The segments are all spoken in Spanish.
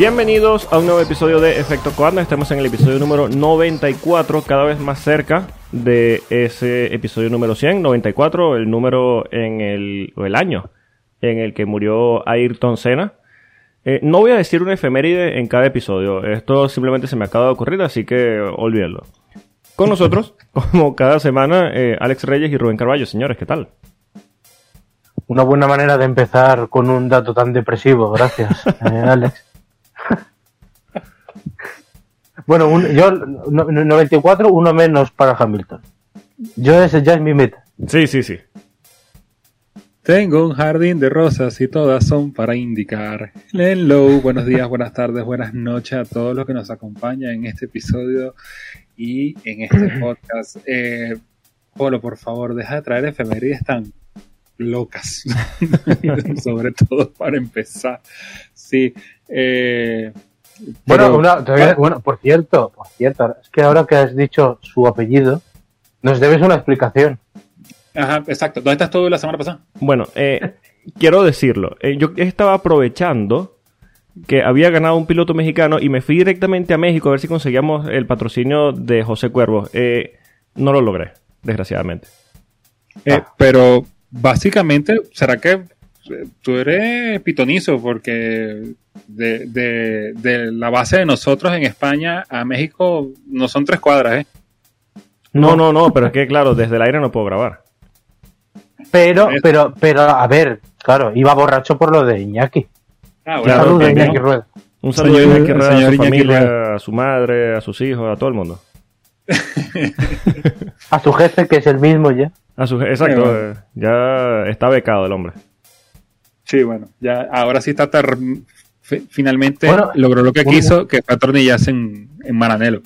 Bienvenidos a un nuevo episodio de Efecto Cuando. Estamos en el episodio número 94, cada vez más cerca de ese episodio número 100. 94, el número en el, o el año en el que murió Ayrton Senna. Eh, no voy a decir una efeméride en cada episodio. Esto simplemente se me acaba de ocurrir, así que olvídenlo. Con nosotros, como cada semana, eh, Alex Reyes y Rubén Carballo. Señores, ¿qué tal? Una buena manera de empezar con un dato tan depresivo. Gracias, eh, Alex. bueno, un- yo, no- 94, uno menos para Hamilton. Yo ese ya es mi meta. Sí, sí, sí. Tengo un jardín de rosas y todas son para indicar. Hello, buenos días, buenas tardes, buenas noches a todos los que nos acompañan en este episodio y en este podcast. Eh, Polo, por favor, deja de traer efemérides tan locas. Sobre todo para empezar. Sí. Eh, Bueno, pero- una- todavía- bueno, por cierto, por cierto, es que ahora que has dicho su apellido, nos debes una explicación. Ajá, exacto. ¿Dónde estás tú la semana pasada? Bueno, eh, quiero decirlo. eh, yo estaba aprovechando que había ganado un piloto mexicano y me fui directamente a México a ver si conseguíamos el patrocinio de José Cuervo. Eh, no lo logré, desgraciadamente. Eh, Ah. Pero básicamente, ¿será que tú eres pitonizo? Porque de, de- de la base de nosotros en España a México no son tres cuadras, ¿eh? No, no, no, pero es que claro, desde el aire no puedo grabar. Pero, pero, pero, a ver, claro, iba borracho por lo de Iñaki. Ah, Claro, también. Iñaki Rueda. Un saludo Señor- a Iñaki Herrera, a su Iñaki familia, Rueda. a su madre, a sus hijos, a todo el mundo. A su jefe, que es el mismo ya. A su, exacto, bueno. eh, ya está becado el hombre. Sí, bueno, ya ahora sí está finalmente Bueno, logró lo que quiso, que fue atornillarse en, en Maranelo.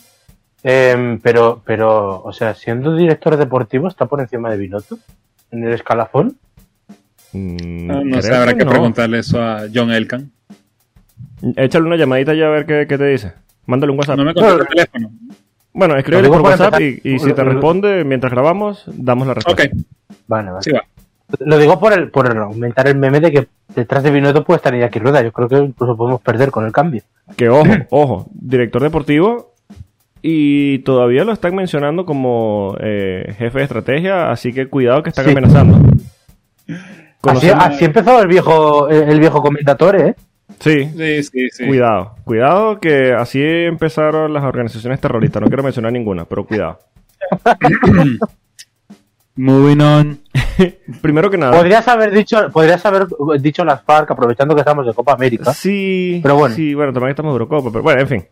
Em, pero, pero, o sea, siendo director deportivo, está por encima de Binotto en el escalafón. Mm, No, no sé, habrá que no. preguntarle eso a John Elkan. Échale una llamadita ya a ver qué, qué te dice. Mándale un WhatsApp. No me contesta el teléfono. Bueno, escríbele por WhatsApp y, y si te responde mientras grabamos, damos la respuesta. Ok, Vale, vale. sí va. Lo digo por el, por el aumentar el meme de que detrás de Binotto puede estar Iñaki Rueda. Yo creo que incluso podemos perder con el cambio. Que ojo, ojo, director deportivo y todavía lo están mencionando como eh, jefe de estrategia, así que cuidado que están Sí. amenazando. Así, así empezó el viejo, el, viejo comentatore, ¿eh? Sí, Sí, sí, sí. cuidado. Cuidado que así empezaron las organizaciones terroristas. No quiero mencionar ninguna, pero cuidado. Moving on. Primero que nada. Podrías haber dicho, podrías haber dicho las FARC aprovechando que estamos de Copa América. Sí, Pero bueno. sí, bueno, también estamos de Eurocopa, pero bueno, en fin.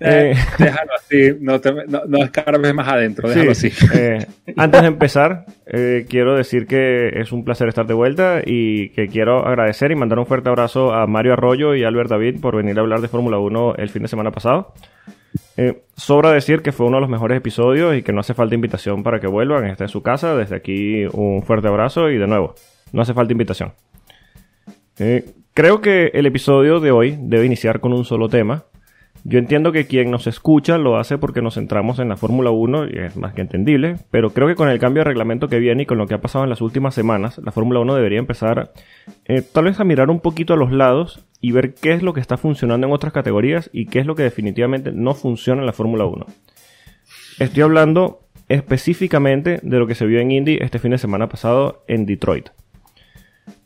Eh, Eh, déjalo así, no, te, no, no escarbes más adentro, déjalo Sí, así. eh, antes de empezar, eh, quiero decir que es un placer estar de vuelta y que quiero agradecer y mandar un fuerte abrazo a Mario Arroyo y Albert David por venir a hablar de Fórmula 1 el fin de semana pasado. Eh, sobra decir que fue uno de los mejores episodios y que no hace falta invitación para que vuelvan. Esta es su casa. Desde aquí un fuerte abrazo y de nuevo, no hace falta invitación. Eh, creo que el episodio de hoy debe iniciar con un solo tema. Yo entiendo que quien nos escucha lo hace porque nos centramos en la Fórmula 1 y es más que entendible, pero creo que con el cambio de reglamento que viene y con lo que ha pasado en las últimas semanas, la Fórmula 1 debería empezar eh, tal vez a mirar un poquito a los lados y ver qué es lo que está funcionando en otras categorías y qué es lo que definitivamente no funciona en la Fórmula 1. Estoy hablando específicamente de lo que se vio en Indy este fin de semana pasado en Detroit.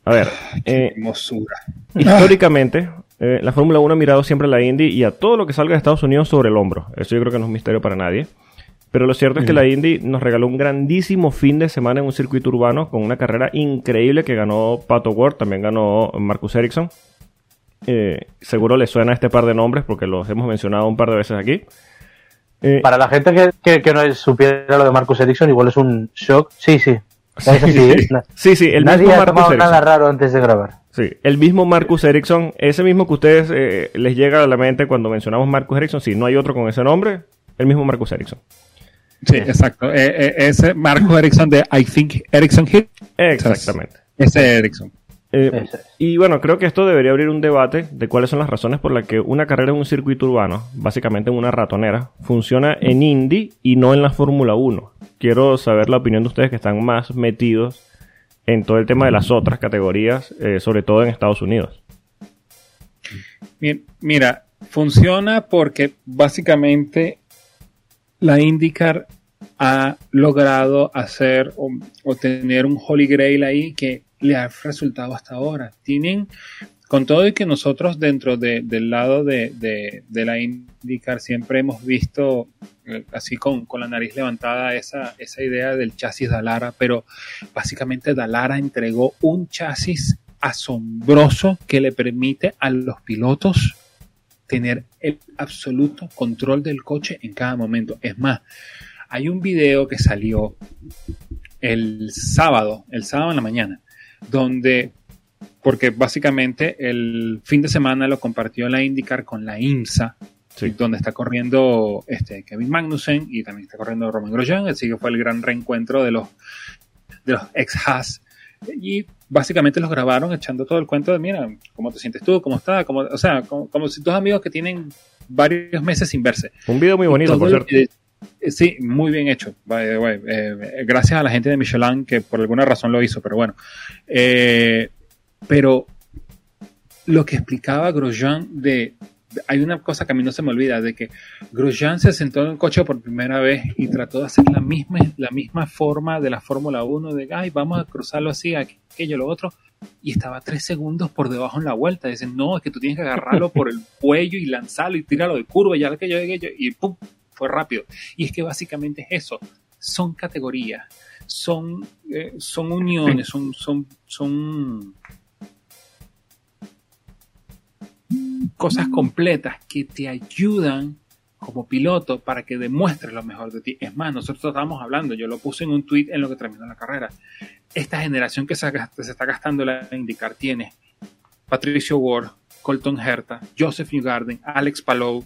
A ver, eh, Hermosura. históricamente, eh, la Fórmula 1 ha mirado siempre a la Indy y a todo lo que salga de Estados Unidos sobre el hombro. Eso yo creo que no es un misterio para nadie. Pero lo cierto es que la Indy nos regaló un grandísimo fin de semana en un circuito urbano con una carrera increíble que ganó Pato Ward, también ganó Marcus Ericsson. Eh, seguro le suena este par de nombres porque los hemos mencionado un par de veces aquí. Eh, Para la gente que, que, que no supiera lo de Marcus Ericsson, igual es un shock. Sí, sí. Na- sí, sí, el Nadie mismo ha tomado nada raro antes de grabar. Sí, el mismo Marcus Ericsson, ese mismo que ustedes eh, les llega a la mente cuando mencionamos Marcus Ericsson, si no hay otro con ese nombre, el mismo Marcus Ericsson. Sí, exacto. Eh, eh, ese Marco Ericsson de I Think Ericsson Hit. Exactamente. Ese Ericsson. Eh, y bueno, creo que esto debería abrir un debate de cuáles son las razones por las que una carrera en un circuito urbano, básicamente en una ratonera, funciona en Indy y no en la Fórmula 1. Quiero saber la opinión de ustedes que están más metidos en todo el tema de las otras categorías, eh, sobre todo en Estados Unidos. Mira, funciona porque básicamente la IndyCar ha logrado hacer o, tener un Holy Grail ahí que le ha resultado hasta ahora. Tienen, con todo y que nosotros dentro del lado de, la IndyCar siempre hemos visto eh, así con, la nariz levantada esa, esa idea del chasis Dalara, pero básicamente Dalara entregó un chasis asombroso que le permite a los pilotos tener el absoluto control del coche en cada momento. Es más, hay un video que salió el sábado, el sábado en la mañana, donde, porque básicamente el fin de semana lo compartió la IndyCar con la IMSA, donde está corriendo este, Kevin Magnussen y también está corriendo Roman Grosjean, así que fue el gran reencuentro de los, de los ex-Haas. Y básicamente los grabaron echando todo el cuento de, mira, ¿cómo te sientes tú? ¿Cómo está? o sea, como, si dos amigos que tienen varios meses sin verse. Un video muy bonito, por cierto. Eh, sí, muy bien hecho. Eh, gracias a la gente de Michelin que por alguna razón lo hizo, pero bueno. Eh, pero lo que explicaba Grosjean de, hay una cosa que a mí no se me olvida, de que Grosjean se sentó en el coche por primera vez y trató de hacer la misma, la misma forma de la Fórmula 1, de, ay, vamos a cruzarlo así, aquello, lo otro, y estaba tres segundos por debajo en la vuelta. Dicen, no, es que tú tienes que agarrarlo por el cuello y lanzarlo y tirarlo de curva y ya aquello, aquello, y pum, fue rápido. Y es que básicamente es eso, son categorías, son, eh, son uniones, son, son, son cosas completas que te ayudan como piloto para que demuestres lo mejor de ti. Es más, nosotros estábamos hablando, yo lo puse en un tweet en lo que terminó la carrera. Esta generación que se, está gastando la indicar tiene Patricio Ward, Colton Herta, Joseph Newgarden, Alex Palou,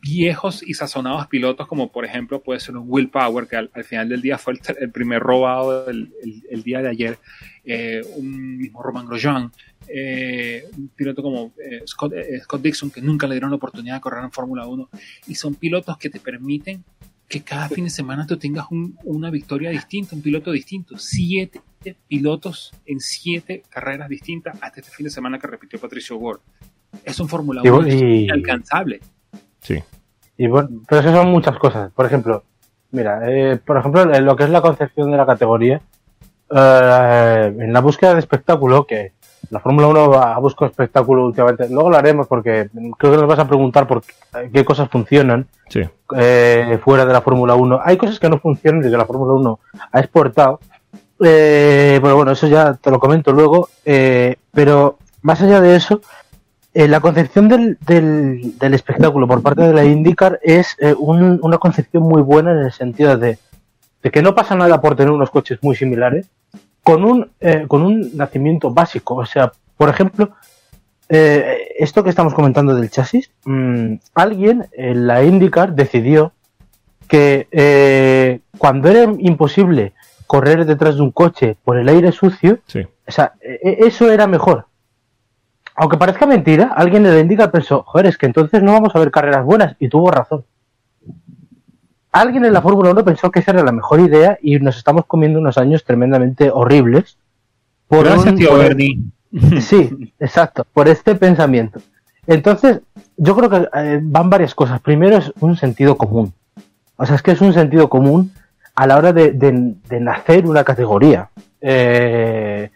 viejos y sazonados pilotos como por ejemplo puede ser un Will Power que al, final del día fue el, primer robado el, día de ayer eh, un mismo Roman Grosjean eh, un piloto como eh, Scott, Scott, Dixon que nunca le dieron la oportunidad de correr en Fórmula 1 y son pilotos que te permiten que cada fin de semana tú tengas una victoria distinta, un piloto distinto, siete pilotos en siete carreras distintas hasta este fin de semana que repitió Patricio Ward. Es un Fórmula 1 inalcanzable. Sí. Y bueno, pero eso son muchas cosas. Por ejemplo, mira, eh, por ejemplo, lo que es la concepción de la categoría, eh, en la búsqueda de espectáculo, que la Fórmula 1 ha buscado espectáculo últimamente, luego lo haremos porque creo que nos vas a preguntar por qué cosas funcionan eh, fuera de la Fórmula 1. Hay cosas que no funcionan y que la Fórmula 1 ha exportado. pero bueno, eso ya te lo comento luego. pero más allá de eso, eh, la concepción del, del, espectáculo por parte de la IndyCar es eh, una concepción muy buena en el sentido de, que no pasa nada por tener unos coches muy similares con un, eh, con un nacimiento básico. O sea, por ejemplo, esto que estamos comentando del chasis, mm, alguien en la IndyCar decidió que cuando era imposible correr detrás de un coche por el aire sucio, o sea, e, e, eso era mejor aunque parezca mentira, alguien le indica pensó, joder, es que entonces no vamos a ver carreras buenas, y tuvo razón. Alguien en la Fórmula 1 pensó que esa era la mejor idea y nos estamos comiendo unos años tremendamente horribles. Por Gracias, tío Bernie. Sí, exacto, por este pensamiento. Entonces, yo creo que eh, van varias cosas. Primero es un sentido común. O sea, es que es un sentido común a la hora de, nacer una categoría. Eh,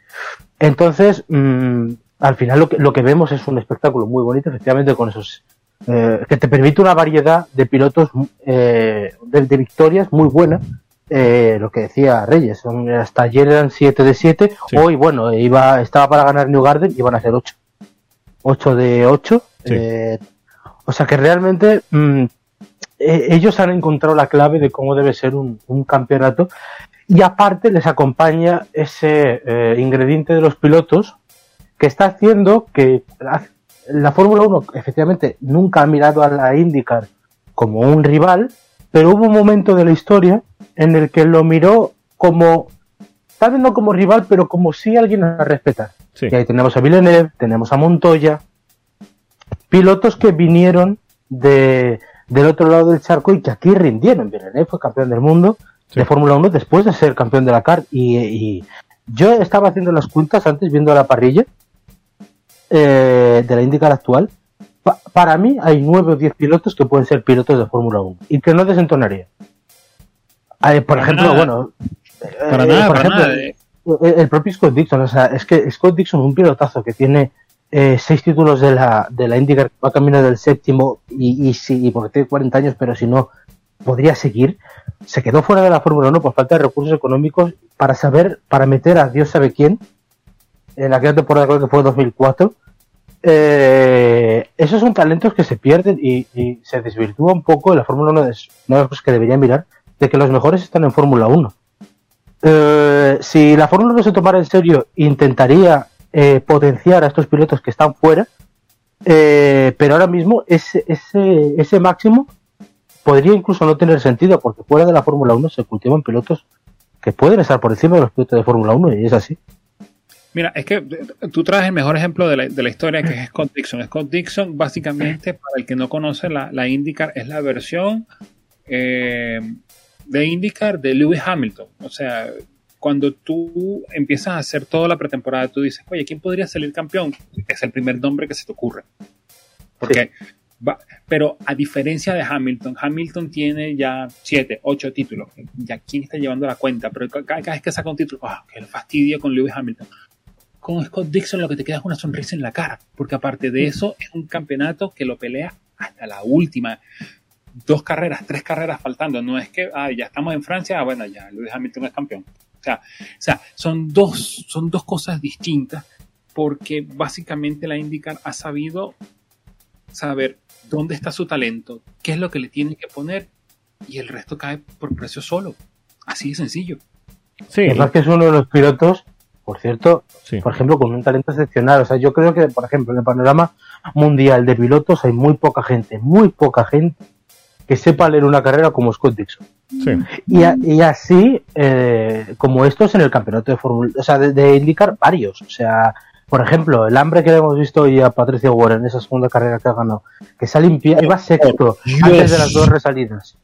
entonces, mm, al final lo que, lo que vemos es un espectáculo muy bonito, efectivamente, con esos eh, que te permite una variedad de pilotos eh, de, victorias muy buena. Eh, lo que decía Reyes, hasta ayer eran 7 de 7, hoy bueno, iba, estaba para ganar New Garden y van a ser 8. 8 de 8. o sea que realmente mm, ellos han encontrado la clave de cómo debe ser un, un campeonato y aparte les acompaña ese ingrediente de los pilotos que está haciendo que la, Fórmula 1 efectivamente nunca ha mirado a la IndyCar como un rival, pero hubo un momento de la historia en el que lo miró como, tal vez no como rival, pero como si alguien a respetar. Y ahí tenemos a Villeneuve, tenemos a Montoya, pilotos que vinieron de, del otro lado del charco y que aquí rindieron. Villeneuve fue campeón del mundo de Fórmula 1 después de ser campeón de la CAR y, y, yo estaba haciendo las cuentas antes viendo la parrilla eh, de la IndyCar actual, para mí hay nueve o diez pilotos que pueden ser pilotos de Fórmula 1 y que no desentonaría. Eh, por ejemplo, bueno, para nada, por ejemplo, el propio Scott Dixon, o sea, es que Scott Dixon, un pilotazo que tiene eh, seis títulos de la, de la IndyCar, va camino del séptimo y, y, sí, porque tiene 40 años, pero si no, podría seguir. Se quedó fuera de la Fórmula 1 por falta de recursos económicos para saber, para meter a Dios sabe quién, en aquella temporada creo que fue 2004. Eh, esos son talentos que se pierden y, se desvirtúa un poco. La Fórmula 1 es una de las cosas que debería mirar, de que los mejores están en Fórmula 1. Eh, si la Fórmula 1 se tomara en serio, intentaría eh, potenciar a estos pilotos que están fuera, eh, pero ahora mismo ese, ese, ese máximo podría incluso no tener sentido, porque fuera de la Fórmula 1 se cultivan pilotos que pueden estar por encima de los pilotos de Fórmula 1 y es así. Mira, es que tú traes el mejor ejemplo de la, de la, historia que es Scott Dixon. Scott Dixon, básicamente, para el que no conoce la, la IndyCar, es la versión eh, de IndyCar de Lewis Hamilton. O sea, cuando tú empiezas a hacer toda la pretemporada, tú dices, oye, ¿quién podría salir campeón? Es el primer nombre que se te ocurre. Porque, pero a diferencia de Hamilton, Hamilton tiene ya siete, ocho títulos. Ya quién está llevando la cuenta, pero cada, vez que saca un título, ¡ah, qué fastidio con Lewis Hamilton! Con Scott Dixon lo que te queda es una sonrisa en la cara, porque aparte de eso es un campeonato que lo pelea hasta la última dos carreras, tres carreras faltando. No es que ah, ya estamos en Francia, ah, bueno, ya Lewis Hamilton es campeón. O sea, son, dos, son dos cosas distintas porque básicamente la IndyCar ha sabido saber dónde está su talento, qué es lo que le tiene que poner y el resto cae por precio solo. Así de sencillo. Sí. Es que es uno de los pilotos, por cierto, por ejemplo, con un talento excepcional. O sea, yo creo que, por ejemplo, en el panorama mundial de pilotos hay muy poca gente, muy poca gente que sepa leer una carrera como Scott Dixon. Y, así, eh, como estos en el campeonato de Fórmula, o sea, de, indicar varios. O sea, por ejemplo, el hambre que hemos visto hoy a Patricio Warren en esa segunda carrera que ha ganado, que se ha limpiado, iba sexto antes de las dos resalidas.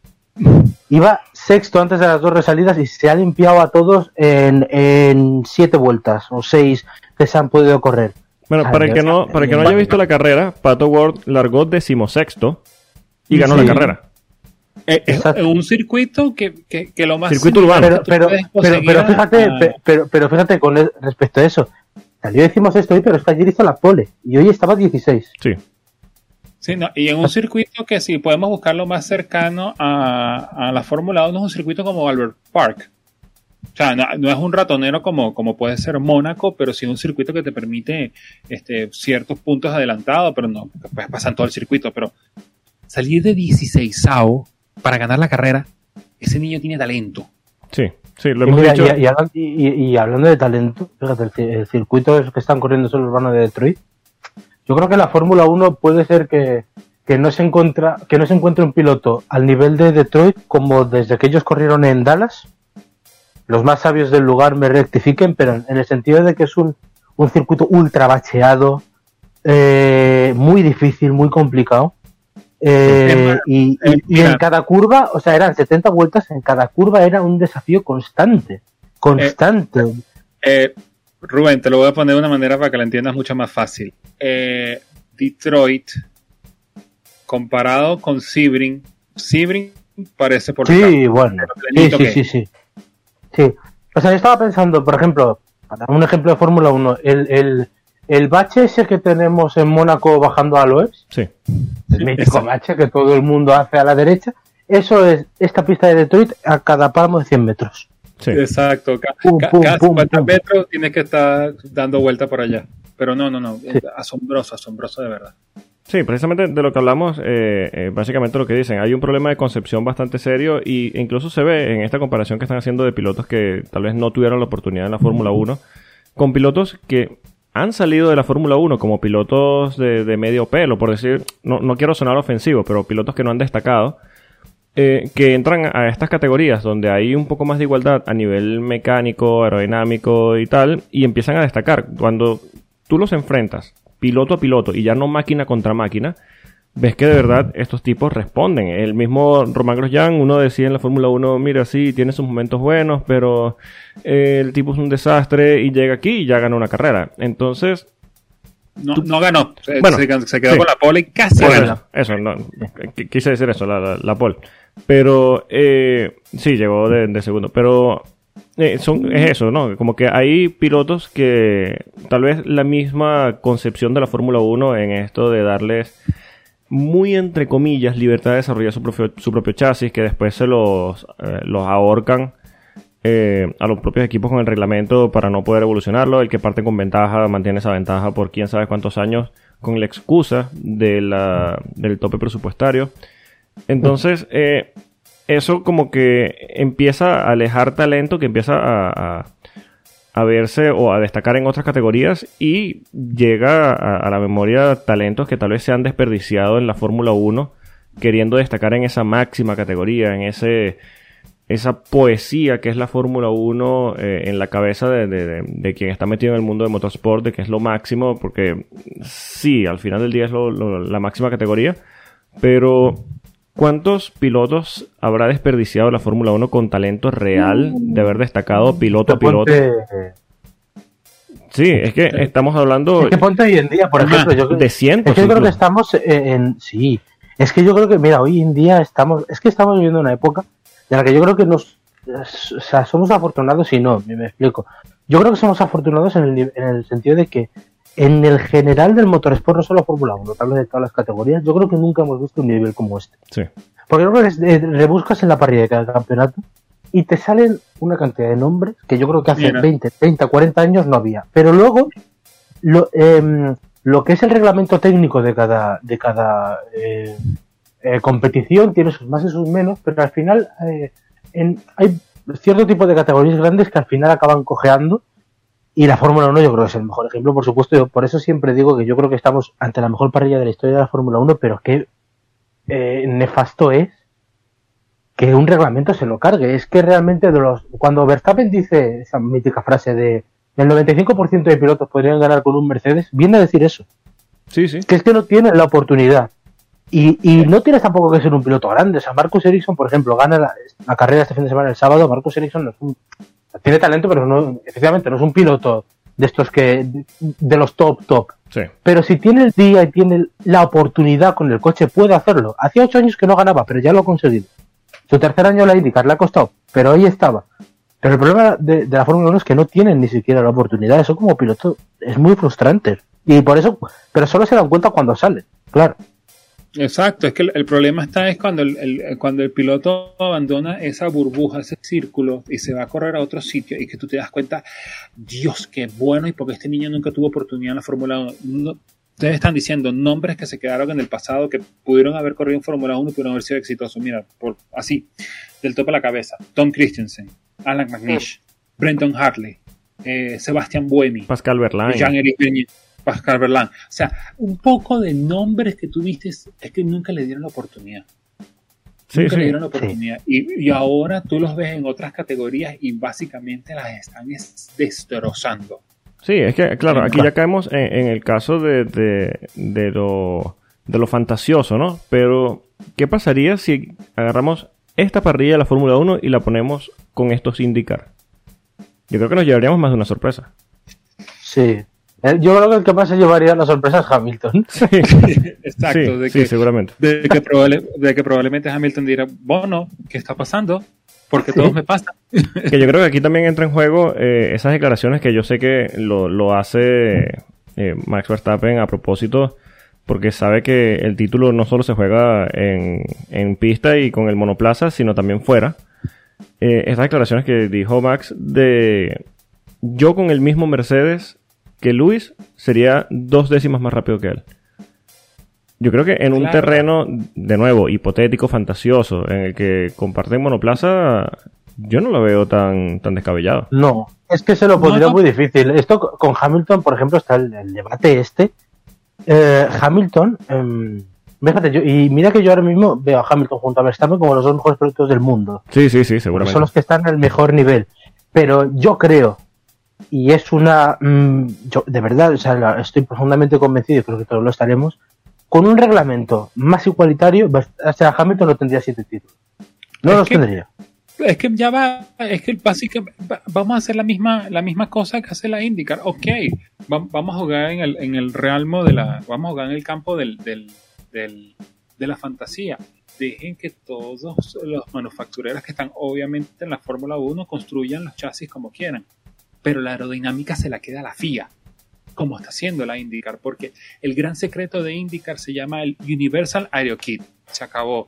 Iba sexto antes de las dos resalidas y se ha limpiado a todos en, siete vueltas o seis que se han podido correr. Bueno, para el que no, para que no haya visto la carrera, Pato Ward largó decimosexto y ganó la carrera. Eh, es, un circuito que, que, lo más circuito urbano. pero, pero, fíjate pero, pero fíjate con respecto a eso. Salió decimos esto hoy pero es que ayer hizo la pole y hoy estaba 16 sí Sí, no, y en un circuito que si podemos buscarlo más cercano a, a la Fórmula 1 es un circuito como Albert Park. O sea, no, es un ratonero como, como puede ser Mónaco, pero sí un circuito que te permite este, ciertos puntos adelantados, pero no, puedes pasar todo el circuito. Pero salir de 16 para ganar la carrera, ese niño tiene talento. Sí, sí, lo hemos dicho. Y, hablando de talento, fíjate, el, circuito que están corriendo son los urbanos de Detroit. Yo creo que la Fórmula 1 puede ser que, no se encuentra, que no se encuentre un piloto al nivel de Detroit como desde que ellos corrieron en Dallas. Los más sabios del lugar me rectifiquen, pero en el sentido de que es un, un circuito ultra bacheado, eh, muy difícil, muy complicado. Eh, y, eh, en cada curva, o sea, eran 70 vueltas, en cada curva era un desafío constante, constante. Eh, Rubén, te lo voy a poner de una manera para que la entiendas mucho más fácil. Detroit, comparado con Sebring, Sebring parece por Sí, bueno, sí, sí, sí, sí, sí. O sea, yo estaba pensando, por ejemplo, para un ejemplo de Fórmula 1, el, el el bache ese que tenemos en Mónaco bajando a Loebs, sí. el mítico bache que todo el mundo hace a la derecha, eso es esta pista de Detroit a cada palmo de 100 metros. Sí. Exacto, cada 50 metros tienes que estar dando vuelta por allá. Pero no, no, no, asombroso, asombroso de verdad. Sí, precisamente de lo que hablamos, eh, eh, básicamente lo que dicen, hay un problema de concepción bastante serio y incluso se ve en esta comparación que están haciendo de pilotos que tal vez no tuvieron la oportunidad en la Fórmula 1, con pilotos que han salido de la Fórmula 1 como pilotos de, medio pelo, por decir, no, no, quiero sonar ofensivo, pero pilotos que no han destacado, eh, que entran a estas categorías donde hay un poco más de igualdad a nivel mecánico, aerodinámico y tal, y empiezan a destacar. Cuando tú los enfrentas piloto a piloto y ya no máquina contra máquina, ves que de verdad estos tipos responden. El mismo Román Grosjean, uno decía en la Fórmula 1, mira, sí, tiene sus momentos buenos, pero eh, el tipo es un desastre y llega aquí y ya gana una carrera. Entonces, no, no ganó. Se, Bueno, se- se quedó sí. con la pole y casi ganó. eso, no, quise decir eso, la, la, la pole. Pero eh, sí, llegó de, de segundo. Pero eh, son, es eso, ¿no? Como que hay pilotos que tal vez la misma concepción de la Fórmula 1 en esto de darles muy entre comillas libertad de desarrollar su propio, su propio chasis, que después se los, eh, los ahorcan eh, a los propios equipos con el reglamento para no poder evolucionarlo. El que parte con ventaja mantiene esa ventaja por quién sabe cuántos años con la excusa de la, del tope presupuestario. Entonces, eh, eso como que empieza a alejar talento, que empieza a, verse o a destacar en otras categorías y llega a, la memoria talentos que tal vez se han desperdiciado en la Fórmula 1 queriendo destacar en esa máxima categoría, en ese esa poesía que es la Fórmula 1 eh, en la cabeza de, de- quien está metido en el mundo de motorsport, de que es lo máximo, porque sí, al final del día es lo- la máxima categoría, pero ¿cuántos pilotos habrá desperdiciado la Fórmula 1 con talento real de haber destacado piloto a piloto? Ponte- Sí, es que estamos hablando Es que ponte hoy en día, por ejemplo, yo, de cientos. es que yo creo que estamos en, Sí, es que yo creo que, mira, hoy en día estamos. Es que estamos viviendo una época en la que yo creo que nos. O sea, somos afortunados y no, me, explico. Yo creo que somos afortunados en el, en el sentido de que en el general del motorsport, no solo Fórmula 1, tal vez de todas las categorías, yo creo que nunca hemos visto un nivel como este. Sí. Porque yo creo que es- eh, rebuscas en la parrilla de cada campeonato y te salen una cantidad de nombres que yo creo que hace Mira. 20, 30, 40 años no había. Pero luego, lo, em, lo que es el reglamento técnico de cada, de cada eh, eh, competición tiene sus más y sus menos, pero al final eh, en- hay cierto tipo de categorías grandes que al final acaban cojeando. Y la Fórmula 1 yo creo que es el mejor ejemplo, por supuesto. Yo por eso siempre digo que yo creo que estamos ante la mejor parrilla de la historia de la Fórmula 1, pero qué eh, nefasto es que un reglamento se lo cargue. Es que realmente de los cuando Verstappen dice esa mítica frase de el 95% de pilotos podrían ganar con un Mercedes, viene a decir eso, Sí, sí. que es que no tienen la oportunidad. Y, y no tienes tampoco que ser un piloto grande. O sea, Marcus Ericsson, por ejemplo, gana la, la carrera este fin de semana el sábado. Marcus Ericsson no es un, tiene talento, pero no, efectivamente no es un piloto de estos que, de, los top, top. Sí. Pero si tiene el día y tiene la oportunidad con el coche, puede hacerlo. Hacía ocho años que no ganaba, pero ya lo ha conseguido. Su tercer año la IndyCar le ha costado, pero ahí estaba. Pero el problema de, de la Fórmula 1 es que no tienen ni siquiera la oportunidad. Eso como piloto es muy frustrante. Y por eso, pero solo se dan cuenta cuando salen. Claro. Exacto, es que el, el problema está es cuando el, el- cuando el piloto abandona esa burbuja, ese círculo y se va a correr a otro sitio y que tú te das cuenta, Dios, qué bueno y porque este niño nunca tuvo oportunidad en la Fórmula 1. No- ustedes están diciendo nombres que se quedaron en el pasado que pudieron haber corrido en Fórmula 1 y pudieron haber sido exitosos. Mira, por, así, del tope a la cabeza. Tom Christensen, Alan McNish, Brenton Hartley, eh, Sebastian Buemi, Pascal Verlaine. Jean-Éric Pascal Verlaine. O sea, un poco de nombres que tú viste es que nunca le dieron la oportunidad. Sí, nunca le dieron la oportunidad. Y, y ahora tú los ves en otras categorías y básicamente las están es- destrozando. Sí, es que, claro, aquí ya caemos en, en el caso de, de, de lo, de lo fantasioso, ¿no? Pero, ¿qué pasaría si agarramos esta parrilla de la Fórmula 1 y la ponemos con estos IndyCar? Yo creo que nos llevaríamos más de una sorpresa. Sí. Eh, Yo creo que el que más se llevaría la sorpresa es Hamilton. Exacto, sí, de, sí, seguramente. de, que probable- de que probablemente Hamilton dirá, bueno, ¿qué está pasando? Porque Sí. todos me pasan. Que yo creo que aquí también entra en juego eh, esas declaraciones que yo sé que lo, lo hace eh, Max Verstappen a propósito, porque sabe que el título no solo se juega en, en pista y con el monoplaza, sino también fuera. Eh, estas declaraciones que dijo Max de yo con el mismo Mercedes que Luis sería dos décimas más rápido que él. Yo creo que en un Claro. terreno, de nuevo, hipotético, fantasioso, en el que comparten monoplaza, yo no lo veo tan, tan descabellado. No, es que se lo pondría No, no. muy difícil. Esto co- con Hamilton, por ejemplo, está el, el debate este. Eh, Hamilton, em, fíjate, yo, y mira que yo ahora mismo veo a Hamilton junto a Verstappen como los dos mejores pilotos del mundo. Sí, sí, sí, seguramente. Son los que están en el mejor nivel. Pero yo creo, y es una. mm, yo, de verdad, o sea, estoy profundamente convencido y creo que todos lo estaremos. Con un reglamento más igualitario, o sea, Hamilton no tendría siete títulos. No Es los que- tendría. es que ya va, es que básicamente vamos a hacer la misma, la misma cosa que hace la IndyCar. Ok, vamos a jugar en el, en el realmo de la, vamos a jugar en el campo del, del, del, de la fantasía. Dejen que todos los manufactureros que están obviamente en la Fórmula 1 construyan los chasis como quieran. Pero la aerodinámica se la queda a la FIA, como está haciendo la IndyCar, porque el gran secreto de IndyCar se llama el Universal Aero Kit. Se acabó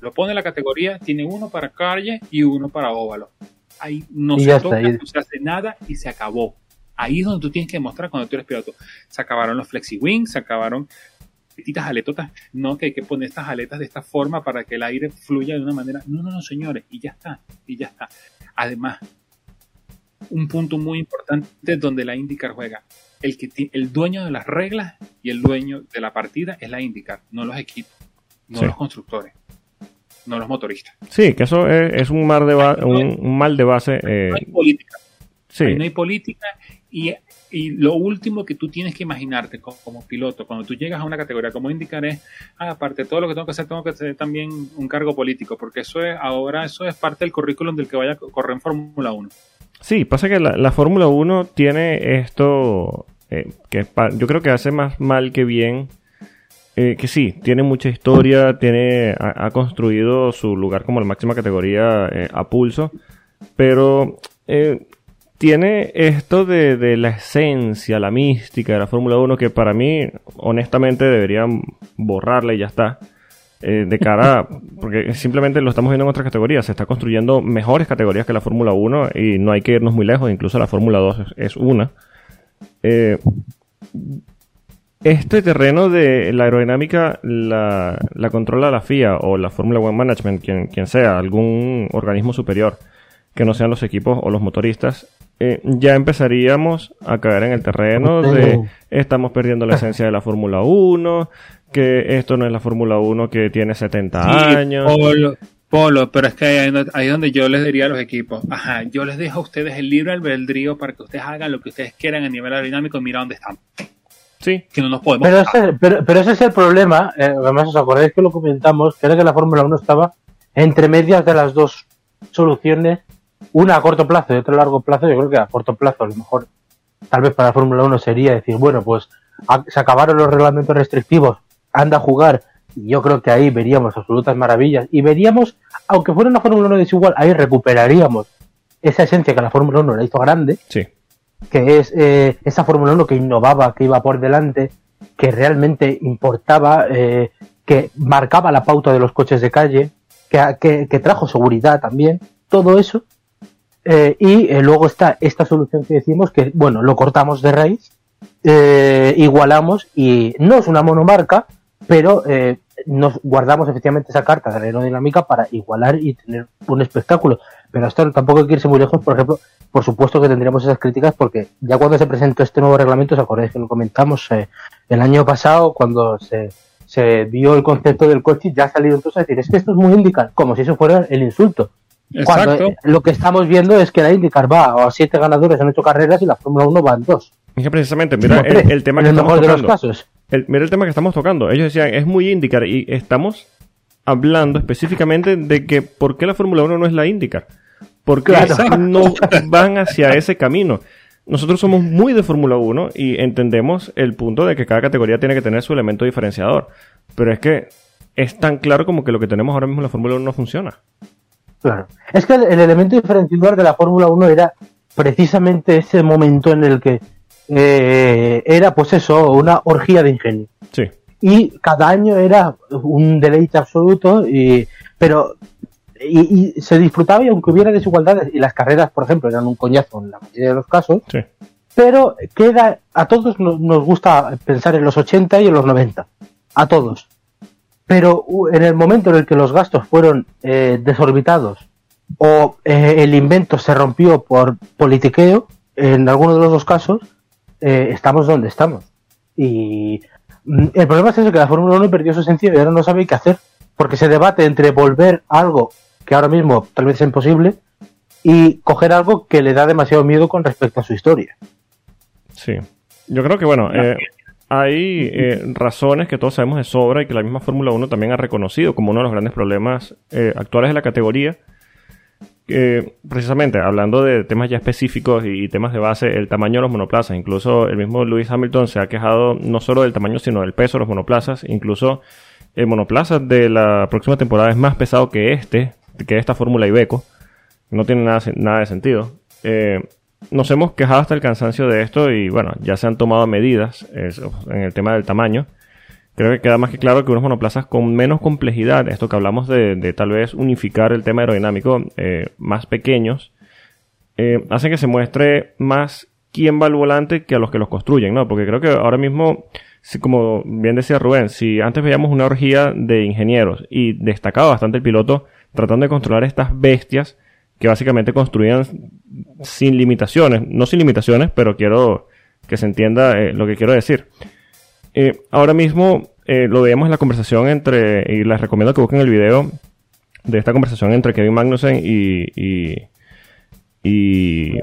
lo pone en la categoría, tiene uno para calle y uno para óvalo. Ahí no se toca, no se hace nada y se acabó. Ahí es donde tú tienes que demostrar cuando tú eres piloto. Se acabaron los flexi wings, se acabaron petitas aletotas. No que hay que poner estas aletas de esta forma para que el aire fluya de una manera. No, no, no, señores. Y ya está. Y ya está. Además, un punto muy importante donde la IndyCar juega. El, que el dueño de las reglas y el dueño de la partida es la IndyCar, no los equipos, no los constructores no los motoristas. Sí, que eso es, un, mar de un, mal de base. Eh, no hay política. Sí. no hay política y, lo último que tú tienes que imaginarte como, piloto, cuando tú llegas a una categoría como indicar es, ah, aparte de todo lo que tengo que hacer, tengo que tener también un cargo político, porque eso es, ahora eso es parte del currículum del que vaya a correr en Fórmula 1. Sí, pasa que la, Fórmula 1 tiene esto eh, que yo creo que hace más mal que bien eh, que sí, tiene mucha historia, tiene, ha, construido su lugar como la máxima categoría eh, a pulso, pero tiene esto de, la esencia, la mística de la Fórmula 1 que para mí, honestamente, deberían borrarla y ya está. De cara, porque simplemente lo estamos viendo en otras categorías, se está construyendo mejores categorías que la Fórmula 1 y no hay que irnos muy lejos, incluso la Fórmula 2 es, una. Este terreno de la aerodinámica la, controla la FIA o la Fórmula One Management, quien, quien, sea, algún organismo superior, que no sean los equipos o los motoristas. Eh, ya empezaríamos a caer en el terreno de estamos perdiendo la esencia de la Fórmula 1, que esto no es la Fórmula 1 que tiene 70 años. Polo, Polo, pero es que ahí, es donde yo les diría a los equipos, ajá, yo les dejo a ustedes el libre albedrío para que ustedes hagan lo que ustedes quieran a nivel aerodinámico y mira dónde están. Sí. Que no nos podemos. Pero ese, pero, ese es el problema. Eh, además, os acordáis que lo comentamos, que era que la Fórmula 1 estaba entre medias de las dos soluciones, una a corto plazo y otra a largo plazo. Yo creo que a corto plazo, a lo mejor, tal vez para la Fórmula 1 sería decir, bueno, pues se acabaron los reglamentos restrictivos, anda a jugar. Y yo creo que ahí veríamos absolutas maravillas. Y veríamos, aunque fuera una Fórmula 1 desigual, ahí recuperaríamos esa esencia que la Fórmula 1 la hizo grande. Sí que es eh, esa Fórmula 1 que innovaba, que iba por delante, que realmente importaba, eh, que marcaba la pauta de los coches de calle, que, que, trajo seguridad también, todo eso. Eh, y luego está esta solución que decimos que, bueno, lo cortamos de raíz, igualamos y no es una monomarca, pero nos guardamos efectivamente esa carta de la aerodinámica para igualar y tener un espectáculo. Pero esto tampoco hay que irse muy lejos, por ejemplo, por supuesto que tendríamos esas críticas porque ya cuando se presentó este nuevo reglamento, ¿os acordáis que lo comentamos eh, el año pasado cuando se, se vio el concepto del coche? Ya ha salido entonces a decir, es que esto es muy IndyCar, como si eso fuera el insulto. Cuando eh, lo que estamos viendo es que la IndyCar va a siete ganadores en ocho carreras y la Fórmula 1 va en dos. Es que precisamente, mira el, tema que estamos tocando. mira el tema que estamos tocando. Ellos decían, es muy IndyCar y estamos hablando específicamente de que por qué la Fórmula 1 no es la IndyCar. Porque no van hacia ese camino. Nosotros somos muy de Fórmula 1 y entendemos el punto de que cada categoría tiene que tener su elemento diferenciador. Pero es que es tan claro como que lo que tenemos ahora mismo en la Fórmula 1 no funciona. Claro. Es que el, elemento diferenciador de la Fórmula 1 era precisamente ese momento en el que eh, era, pues eso, una orgía de ingenio. Sí. Y cada año era un deleite absoluto, y, pero y, se disfrutaba y aunque hubiera desigualdades y las carreras, por ejemplo, eran un coñazo en la mayoría de los casos, pero queda, a todos nos, gusta pensar en los 80 y en los 90, a todos. Pero en el momento en el que los gastos fueron eh, desorbitados o eh, el invento se rompió por politiqueo, en alguno de los dos casos, eh, estamos donde estamos. Y mm, el problema es eso, que la Fórmula 1 perdió su sentido y ahora no sabe qué hacer. Porque se debate entre volver a algo que ahora mismo tal vez es imposible, y coger algo que le da demasiado miedo con respecto a su historia. Sí. Yo creo que, bueno, eh, hay eh, razones que todos sabemos de sobra y que la misma Fórmula 1 también ha reconocido como uno de los grandes problemas eh, actuales de la categoría, que precisamente hablando de temas ya específicos y temas de base, el tamaño de los monoplazas, incluso el mismo Lewis Hamilton se ha quejado no solo del tamaño, sino del peso de los monoplazas, incluso el monoplaza de la próxima temporada es más pesado que este, que esta Fórmula Ibeco, no tiene nada, nada de sentido. Eh, nos hemos quejado hasta el cansancio de esto y bueno, ya se han tomado medidas en el tema del tamaño. Creo que queda más que claro que unos monoplazas con menos complejidad, esto que hablamos de, tal vez unificar el tema aerodinámico, eh, más pequeños, eh, hacen que se muestre más quién va al volante que a los que los construyen, ¿no? Porque creo que ahora mismo, como bien decía Rubén, si antes veíamos una orgía de ingenieros y destacaba bastante el piloto tratando de controlar estas bestias que básicamente construían sin limitaciones, no sin limitaciones, pero quiero que se entienda eh, lo que quiero decir. Eh, ahora mismo eh, lo veíamos en la conversación entre, y les recomiendo que busquen el video de esta conversación entre Kevin Magnussen y, y, y,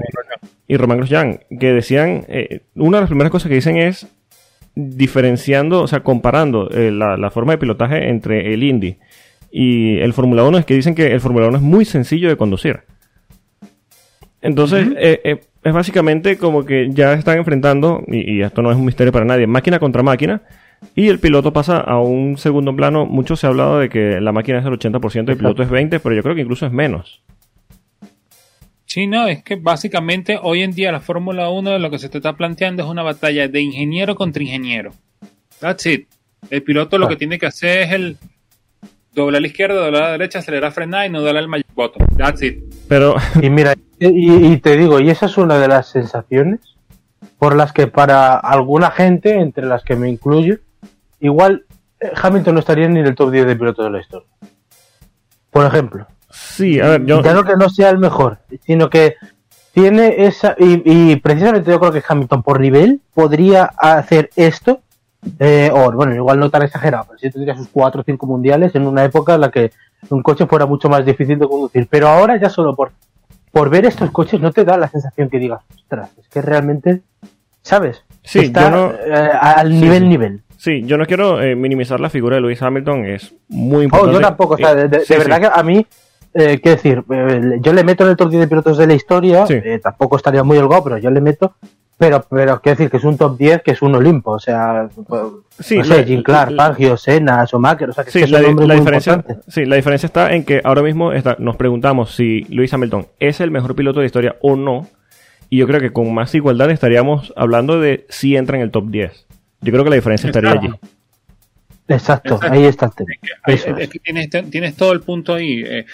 y Roman Grosjean, que decían, una de las primeras cosas que dicen es diferenciando, o sea, comparando la, la, forma de pilotaje entre el Indy y el Fórmula 1, es que dicen que el Fórmula 1 es muy sencillo de conducir. Entonces, es básicamente como que ya están enfrentando, y, esto no es un misterio para nadie, máquina contra máquina, y el piloto pasa a un segundo plano. Mucho se ha hablado de que la máquina es el 80% y el piloto es 20%, pero yo creo que incluso es menos. Sí, no, es que básicamente hoy en día la Fórmula 1 lo que se te está planteando es una batalla de ingeniero contra ingeniero. That's it. El piloto lo que tiene que hacer es el doblar a la izquierda, doblar a la derecha, acelerar, frenar y no darle al magic button. That's it. Pero... Y mira, y, te digo, y esa es una de las sensaciones por las que para alguna gente, entre las que me incluyo, igual eh, Hamilton no estaría ni en el top 10 de pilotos de la historia. Por ejemplo. Sí, a ver, yo... Ya no que no sea el mejor, sino que tiene esa... Y, precisamente yo creo que Hamilton por nivel podría hacer esto, eh, o bueno, igual no tan exagerado, pero sí tendría sus 4 o 5 mundiales en una época en la que un coche fuera mucho más difícil de conducir. Pero ahora ya solo por por ver estos coches no te da la sensación que digas, ostras, es que realmente, ¿sabes? Sí, Está, no, eh, al nivel nivel. Sí, yo no quiero eh, minimizar la figura de Lewis Hamilton, es muy importante. Oh, yo tampoco, o sea, de, verdad que a mí, eh, quiero decir, eh, yo le meto en el top 10 de pilotos de la historia, tampoco estaría muy holgado, pero yo le meto pero, pero quiero decir que es un top 10 que es un Olimpo, o sea, sí, no sé, Jim Clark, Fangio, Senna, Schumacher, o sea, que sí, es la, la diferencia, sí, la diferencia está en que ahora mismo está, nos preguntamos si Lewis Hamilton es el mejor piloto de la historia o no, y yo creo que con más igualdad estaríamos hablando de si entra en el top 10. Yo creo que la diferencia estaría allí. Exacto, ahí está el tema. Es, que tienes, tienes, todo el punto ahí. Eh,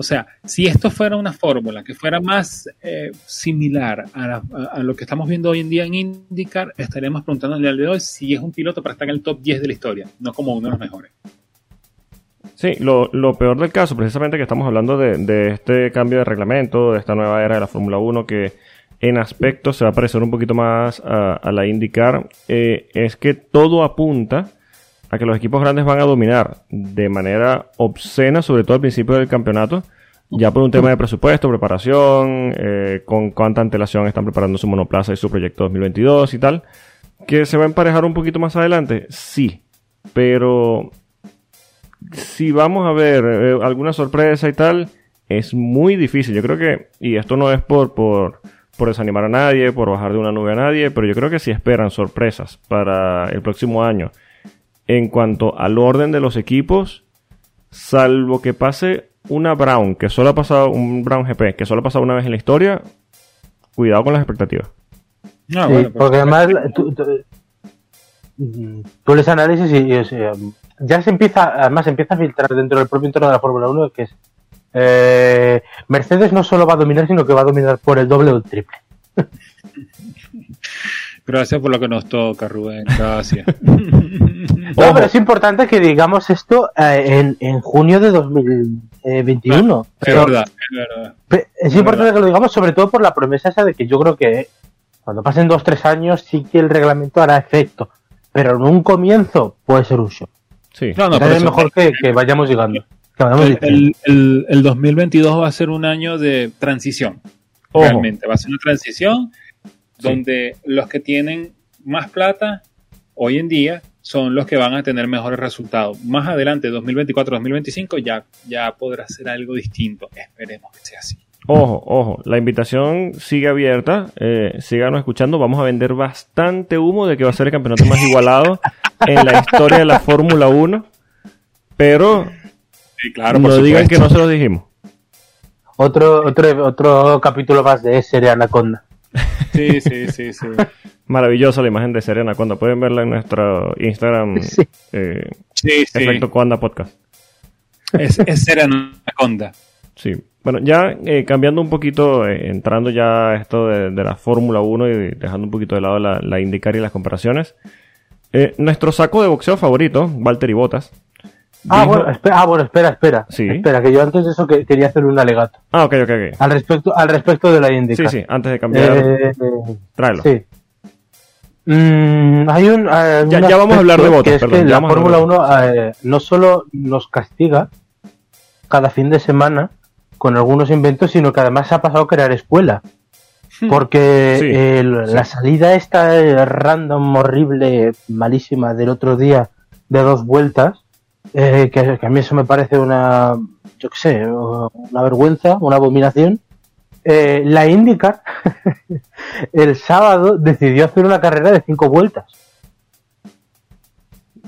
o sea, si esto fuera una fórmula que fuera más eh, similar a, lo que estamos viendo hoy en día en IndyCar, estaríamos preguntando el día de hoy si es un piloto para estar en el top 10 de la historia, no como uno de los mejores. Sí, lo, peor del caso, precisamente que estamos hablando de, este cambio de reglamento, de esta nueva era de la Fórmula 1 que en aspecto se va a parecer un poquito más a, la IndyCar, eh, es que todo apunta a que los equipos grandes van a dominar de manera obscena, sobre todo al principio del campeonato, ya por un tema de presupuesto, preparación, eh, con cuánta antelación están preparando su monoplaza y su proyecto 2022 y tal, que se va a emparejar un poquito más adelante, sí, pero si vamos a ver eh, alguna sorpresa y tal, es muy difícil. Yo creo que, y esto no es por, por, por desanimar a nadie, por bajar de una nube a nadie, pero yo creo que si esperan sorpresas para el próximo año en cuanto al orden de los equipos, salvo que pase una Brown, que solo ha pasado un Brown GP, que solo ha pasado una vez en la historia, cuidado con las expectativas. No, bueno, porque además tú, tú, lees análisis y, ya se empieza, además se empieza a filtrar dentro del propio entorno de la Fórmula 1 que es eh, Mercedes no solo va a dominar, sino que va a dominar por el doble o el triple. Gracias por lo que nos toca, Rubén. Gracias. No, pero es importante que digamos esto eh, en, junio de 2021. es verdad, es verdad. Es, importante que lo digamos sobre todo por la promesa esa de que yo creo que cuando pasen dos tres años sí que el reglamento hará efecto. Pero en un comienzo puede ser un shock. Sí. No, es mejor que, vayamos llegando. el, el, 2022 va a ser un año de transición. Realmente, va a ser una transición donde los que tienen más plata hoy en día son los que van a tener mejores resultados. Más adelante, 2024-2025, ya, ya podrá ser algo distinto. Esperemos que sea así. Ojo, ojo, la invitación sigue abierta, eh, síganos escuchando, vamos a vender bastante humo de que va a ser el campeonato más igualado en la historia de la Fórmula 1, pero Sí, claro, no digan que no se lo dijimos. Otro, otro, otro capítulo más de Serie Anaconda. Sí, sí, sí, sí. Maravillosa la imagen de Serie Anaconda, pueden verla en nuestro Instagram, Sí. eh, Sí, sí. Efecto Conda Podcast. Es, es ser anaconda. Sí. Bueno, ya eh, cambiando un poquito, eh, entrando ya a esto de, de la Fórmula 1 y dejando un poquito de lado la, la IndyCar y las comparaciones. eh, nuestro saco de boxeo favorito, Valtteri Bottas. Ah, dijo- bueno, espera, ah, bueno, espera, espera. Sí. Espera, que yo antes de eso que, quería hacer un alegato. Ah, ok, ok, ok. Al respecto, al respecto de la Indica. Sí, sí, antes de cambiar, Eh, tráelo. sí. Mm, hay un, eh, Ya- un ya vamos a hablar de votos, que es perdón, que la Fórmula de 1 eh, no solo nos castiga cada fin de semana con algunos inventos, sino que además ha pasado a crear escuela. Porque Sí, el- sí. la salida esta eh, random, horrible, malísima del otro día de dos vueltas, eh, que, que a mí eso me parece una, yo qué sé, una vergüenza, una abominación. Eh, la IndyCar el sábado decidió hacer una carrera de cinco vueltas.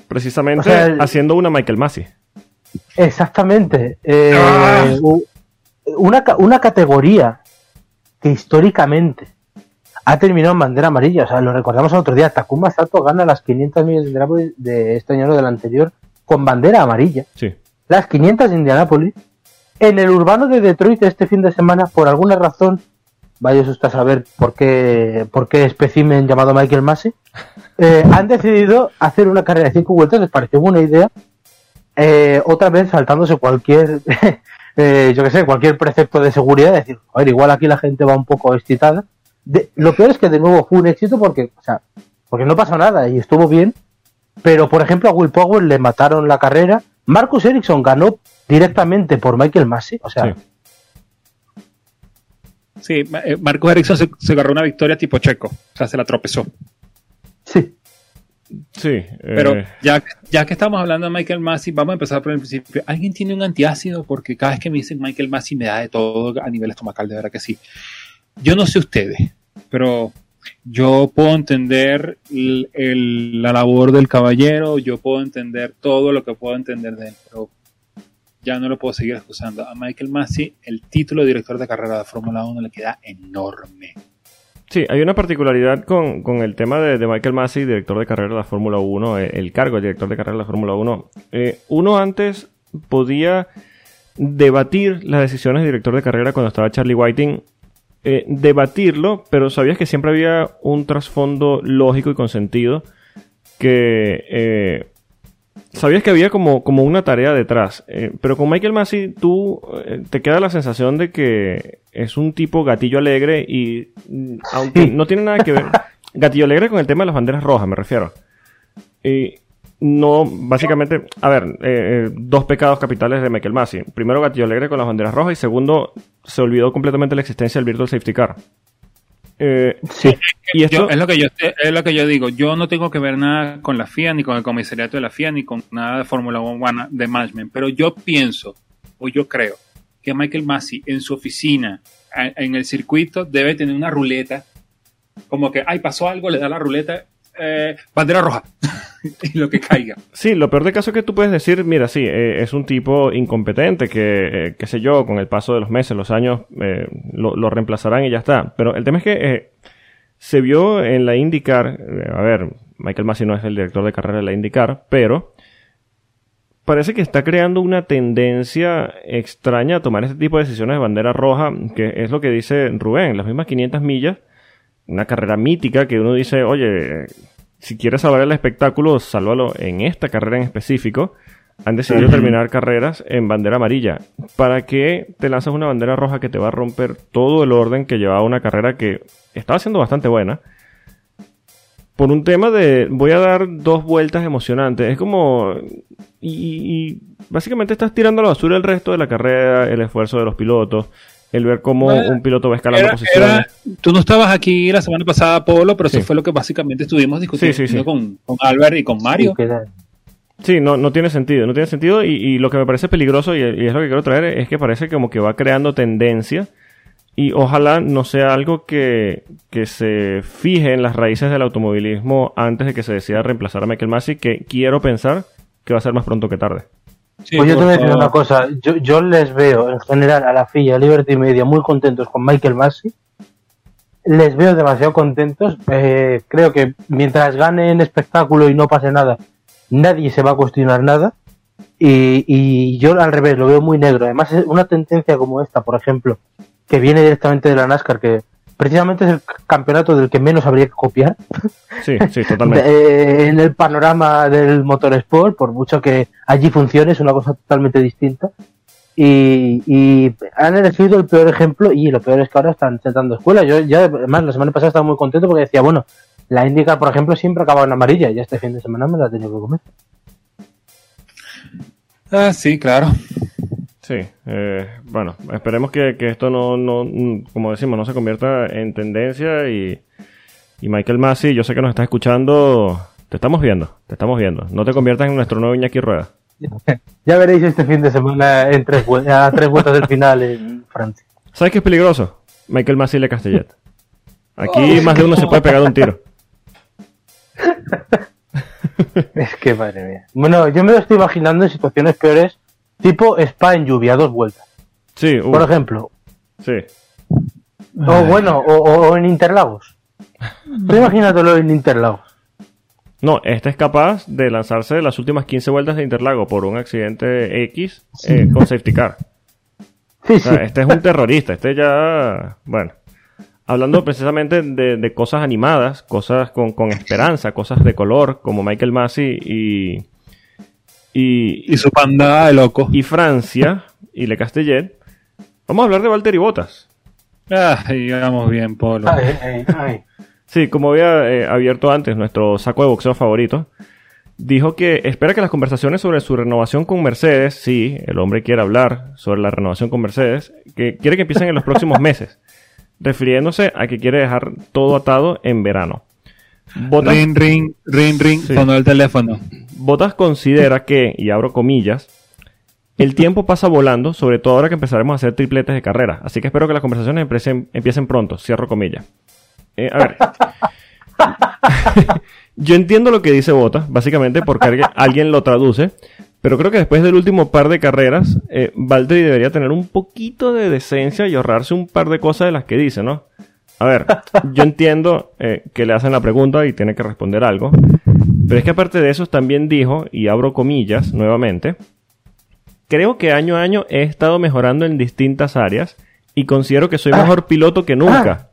Precisamente o sea, el- haciendo una Michael Massey. Exactamente. Eh, Ah. una, una categoría que históricamente ha terminado en bandera amarilla. O sea, lo recordamos el otro día. Takuma Sato gana las 500 millas de de este año o del anterior con bandera amarilla. Sí. Las 500 de Indianápolis. En el urbano de Detroit este fin de semana, por alguna razón, vaya usted a saber por qué, por qué espécimen llamado Michael Massey, eh, han decidido hacer una carrera de cinco vueltas. Les pareció buena idea. Eh, otra vez saltándose cualquier, eh, yo que sé, cualquier precepto de seguridad. Decir, a ver, igual aquí la gente va un poco excitada. De- lo peor es que de nuevo fue un éxito porque, o sea, porque no pasó nada y estuvo bien. Pero, por ejemplo, a Will Power le mataron la carrera. Marcus Ericsson ganó directamente por Michael Massey. O sea, Sí. Sí, eh, Marcus Ericsson se, se agarró una victoria tipo checo. O sea, se la tropezó. sí. Sí. eh, Pero ya, ya que estamos hablando de Michael Massey, vamos a empezar por el principio. ¿Alguien tiene un antiácido? Porque cada vez que me dicen Michael Massey me da de todo a nivel estomacal, de verdad que sí. Yo no sé ustedes, pero yo puedo entender la labor del caballero, yo puedo entender todo lo que puedo entender de él, pero ya no lo puedo seguir excusando. A Michael Massey, el título de director de carrera de Fórmula 1 le queda enorme. Sí, hay una particularidad con, con el tema de, de Michael Massey, director de carrera de la Fórmula 1, eh, el cargo de director de carrera de la Fórmula 1. Eh, uno antes podía debatir las decisiones de director de carrera cuando estaba Charlie Whiting, eh, debatirlo, pero sabías que siempre había un trasfondo lógico y con sentido que eh, sabías que había como, como una tarea detrás. Eh, pero con Michael Massey tú eh, te queda la sensación de que es un tipo gatillo alegre y mm, aunque no tiene nada que ver, gatillo alegre con el tema de las banderas rojas, me refiero. Y no, básicamente, a ver, eh, eh, dos pecados capitales de Michael Massey. Primero, gatillo alegre con las banderas rojas y segundo, se olvidó completamente la existencia del Virtual Safety Car. Eh, Sí. y esto, Yo- es lo que yo es lo que yo digo. Yo no tengo que ver nada con la FIA ni con el comisariato de la FIA ni con nada de Fórmula 1 de management, pero yo pienso o yo creo que Michael Massey en su oficina en el circuito debe tener una ruleta como que ay pasó algo le da la ruleta eh, bandera roja y lo que caiga. Sí, lo peor de caso es que tú puedes decir, mira, sí, eh, es un tipo incompetente que, eh, qué sé yo, con el paso de los meses, los años, eh, lo, reemplazarán y ya está. Pero el tema es que se vio en la IndyCar, a ver, Michael Massey no es el director de carrera de la IndyCar, pero parece que está creando una tendencia extraña a tomar este tipo de decisiones de bandera roja, que es lo que dice Rubén, las mismas 500 millas, una carrera mítica que uno dice, oye, si quieres salvar el espectáculo, sálvalo en esta carrera en específico. Han decidido terminar carreras en bandera amarilla. ¿Para qué te lanzas una bandera roja que te va a romper todo el orden que llevaba una carrera que estaba siendo bastante buena? Por un tema de voy a dar dos vueltas emocionantes. Es como. Y, y básicamente estás tirando a la basura el resto de la carrera, el esfuerzo de los pilotos, el ver cómo Bueno, un piloto va escalando Era- posiciones. era- tú no estabas aquí la semana pasada, Polo, pero Sí. eso fue lo que básicamente estuvimos discutiendo Sí, sí, sí. Con, con Albert y con Mario. Sí, no, no tiene sentido, no tiene sentido y, y lo que me parece peligroso y, y es lo que quiero traer es que parece como que va creando tendencia y ojalá no sea algo que, que, se fije en las raíces del automovilismo antes de que se decida reemplazar a Michael Massey, que quiero pensar que va a ser más pronto que tarde. Pues yo te voy a decir una cosa, yo, yo, les veo en general a la FIA, a Liberty Media, muy contentos con Michael Massey. Les veo demasiado contentos. Eh, creo que mientras gane en espectáculo y no pase nada, nadie se va a cuestionar nada. Y, y yo al revés, lo veo muy negro. Además, una tendencia como esta, por ejemplo, que viene directamente de la NASCAR, que precisamente es el campeonato del que menos habría que copiar. Sí, sí, totalmente. Eh, en el panorama del motorsport, por mucho que allí funcione, es una cosa totalmente distinta. Y, y, han elegido el peor ejemplo y lo peor es que ahora están sentando escuela. Yo ya, además, la semana pasada estaba muy contento porque decía, bueno, la IndyCar, por ejemplo, siempre acaba en amarilla y este fin de semana me la he tenido que comer. Ah, sí, claro. Sí, eh, bueno, esperemos que, que esto no, no, como decimos, no se convierta en tendencia y, y Michael Massey, yo sé que nos estás escuchando, te estamos viendo, te estamos viendo. No te conviertas en nuestro nuevo Iñaki Rueda. Ya veréis este fin de semana en tres, a tres vueltas del final en Francia. ¿Sabes qué es peligroso? Michael Massey Le Castellet. Aquí más de uno se puede pegar un tiro. es que madre mía. Bueno, yo me lo estoy imaginando en situaciones peores Tipo spa en lluvia, dos vueltas. Sí, Por ejemplo. Sí. O bueno, o, o en Interlagos. Tú imagínatelo en Interlagos. No, este es capaz de lanzarse las últimas 15 vueltas de Interlago por un accidente X eh, con safety car. Sí, sí. Este es un terrorista, este ya... Bueno, hablando precisamente de, de cosas animadas, cosas con, con, esperanza, cosas de color, como Michael Massey y... Y, y su pandada de loco. Y Francia, y Le Castellet. Vamos a hablar de Valtteri Bottas. Ah, digamos bien, Polo. Ay, ay, ay. Sí, como había eh, abierto antes nuestro saco de boxeo favorito, dijo que espera que las conversaciones sobre su renovación con Mercedes, sí, el hombre quiere hablar sobre la renovación con Mercedes, que quiere que empiecen en los próximos meses, refiriéndose a que quiere dejar todo atado en verano. Botas, ring, ring, ring, ring, sí. sonó el teléfono. Botas considera que, y abro comillas, el tiempo pasa volando, sobre todo ahora que empezaremos a hacer tripletes de carrera. Así que espero que las conversaciones empiecen, empiecen pronto. Cierro comillas. Eh, a ver. Yo entiendo lo que dice Bota, básicamente porque alguien, alguien, lo traduce, pero creo que después del último par de carreras, eh, Valtteri debería tener un poquito de decencia y ahorrarse un par de cosas de las que dice, ¿no? A ver, yo entiendo eh, que le hacen la pregunta y tiene que responder algo, pero es que aparte de eso también dijo, y abro comillas nuevamente, creo que año a año he estado mejorando en distintas áreas y considero que soy mejor piloto que nunca.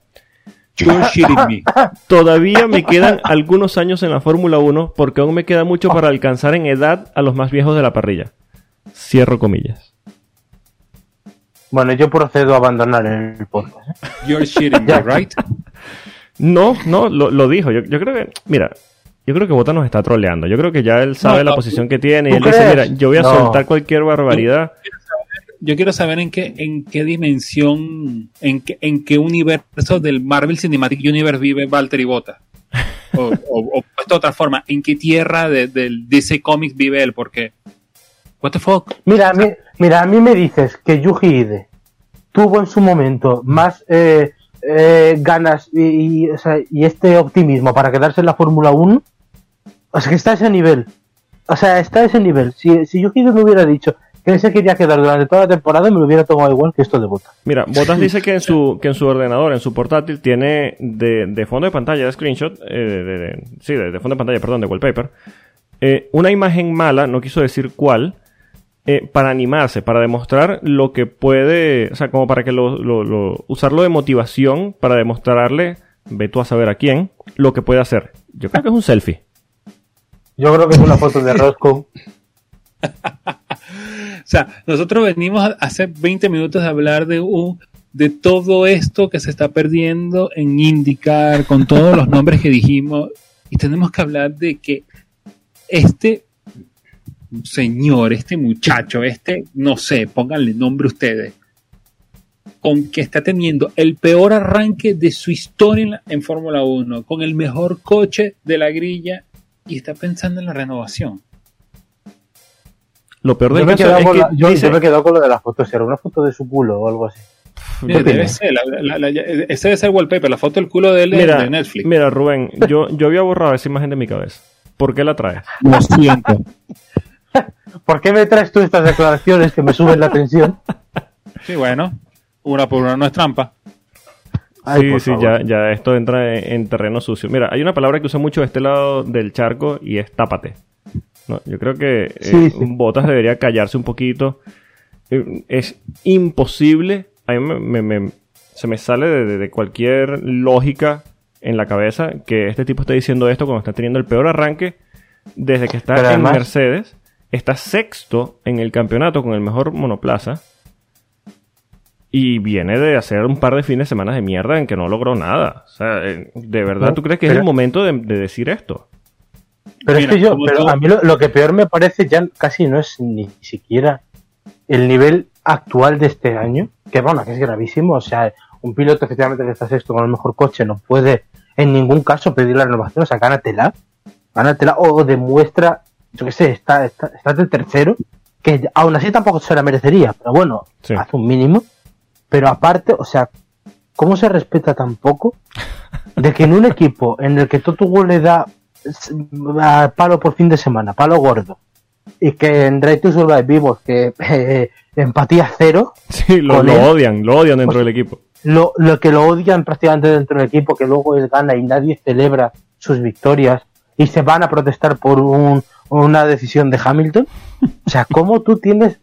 Todavía me quedan algunos años en la Fórmula 1 porque aún me queda mucho para alcanzar en edad a los más viejos de la parrilla. Cierro comillas. Bueno, yo procedo a abandonar el podcast. You're shitting me, right? No, no, lo, lo dijo. Yo, yo, creo que, mira, yo creo que Bota nos está troleando. Yo creo que ya él sabe no, la posición que tiene y él crees? dice, mira, yo voy a no. soltar cualquier barbaridad. Yo quiero saber en qué, en qué dimensión, en qué, en qué universo del Marvel Cinematic Universe vive Valtteri Bota. O, o, o de otra forma, ¿en qué tierra del de DC Comics vive él? Porque, what the fuck? Mira, a mí, mira, a mí me dices que Yuji Ide tuvo en su momento más eh, eh, ganas y, y, o sea, y, este optimismo para quedarse en la Fórmula 1. O sea, que está a ese nivel. O sea, está a ese nivel. Si, si Yuji Ide me hubiera dicho que se quería quedar durante toda la temporada, me lo hubiera tomado igual que esto de Botas. Mira, Botas dice que en su que en su ordenador, en su portátil, tiene de, de fondo de pantalla, de screenshot, eh, de, de, sí, de, de, fondo de pantalla, perdón, de wallpaper, eh, una imagen mala, no quiso decir cuál, eh, para animarse, para demostrar lo que puede, o sea, como para que lo, lo, lo, usarlo de motivación para demostrarle, ve tú a saber a quién, lo que puede hacer. Yo creo que es un selfie. Yo creo que es una foto de Roscoe. O sea, nosotros venimos hace 20 minutos de hablar de, uh, de todo esto que se está perdiendo en IndyCar, con todos los nombres que dijimos, y tenemos que hablar de que este señor, este muchacho, este, no sé, pónganle nombre ustedes, con que está teniendo el peor arranque de su historia en, en Fórmula 1, con el mejor coche de la grilla, y está pensando en la renovación. Lo peor yo del me caso es que la, yo, dice... yo me he quedado con lo de las fotos. Era una foto de su culo o algo así. Mira, debe ser, la, la, ese debe ser el wallpaper, la foto del culo de él Mira, de Netflix. mira, Rubén, yo, yo había borrado esa imagen de mi cabeza. ¿Por qué la traes? Lo siento. ¿Por qué me traes tú estas declaraciones que me suben la tensión? Sí, bueno, una por una no es trampa. Ay, sí, sí, ya, ya esto entra en, en terreno sucio. Mira, hay una palabra que usa mucho de este lado del charco y es tápate. No, yo creo que eh, Sí, sí. Botas debería callarse un poquito. Eh, Es imposible. A mí me, me- me- se me sale de, de- de cualquier lógica en la cabeza que este tipo esté diciendo esto cuando está teniendo el peor arranque desde que está Pero en además- Mercedes. Está sexto en el campeonato con el mejor monoplaza. Y viene de hacer un par de fines de semana de mierda en que no logró nada. O sea, eh, ¿de verdad No, tú crees que es el momento de, de decir esto? Pero Mira, es que yo, pero tú- a mí lo, lo que peor me parece ya casi no es ni siquiera el nivel actual de este año, que bueno, que es gravísimo. O sea, un piloto efectivamente que está sexto con el mejor coche no puede en ningún caso pedir la renovación. O sea, gánatela, gánatela o demuestra, yo qué sé, está, está, está de tercero, que aún así tampoco se la merecería, pero bueno, Sí. hace un mínimo. Pero aparte, o sea, ¿cómo se respeta tan poco de que en un equipo en el que Wolff le da palo por fin de semana, palo gordo, y que en Drive to Survive vimos que eh, empatía cero, Sí, lo, Con lo él. odian, lo odian dentro Pues- del equipo. lo, lo que lo odian prácticamente dentro del equipo, que luego él gana y nadie celebra sus victorias y se van a protestar por un, una decisión de Hamilton. O sea, ¿cómo tú tienes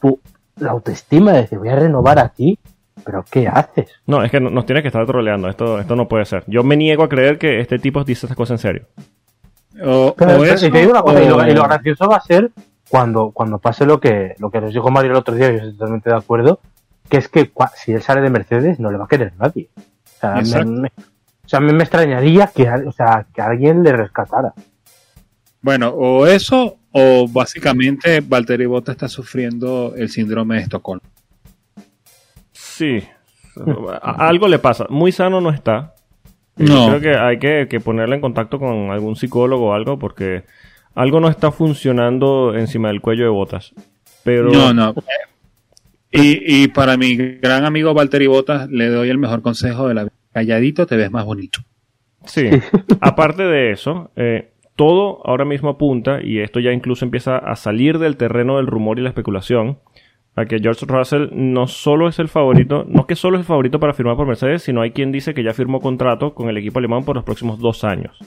tu, la autoestima de decir voy a renovar aquí? ¿Pero qué haces? No, es que no- nos tiene que estar troleando. Esto, esto no puede ser. Yo me niego a creer que este tipo dice estas cosas en serio. O, Pero, o pero- eso, y te digo una cosa, y, lo, o- y lo gracioso va a ser cuando, cuando pase lo que, lo que nos dijo Mario el otro día, y yo estoy totalmente de acuerdo, que es que cua- si él sale de Mercedes no le va a querer nadie. O sea, me, o sea, a mí me extrañaría que, o sea, que alguien le rescatara. Bueno, o eso, o básicamente Valtteri Bottas está sufriendo el síndrome de Estocolmo. Sí. Algo le pasa. Muy sano no está. Eh, No. Creo que hay que, que ponerle en contacto con algún psicólogo o algo porque algo no está funcionando encima del cuello de botas. Pero No, no. Y, y para mi gran amigo Valtteri Bottas le doy el mejor consejo de la vida. Calladito te ves más bonito. Sí. Aparte de eso, eh, todo ahora mismo apunta, y esto ya incluso empieza a salir del terreno del rumor y la especulación, a que George Russell no solo es el favorito, no que solo es el favorito para firmar por Mercedes, sino hay quien dice que ya firmó contrato con el equipo alemán por los próximos dos años.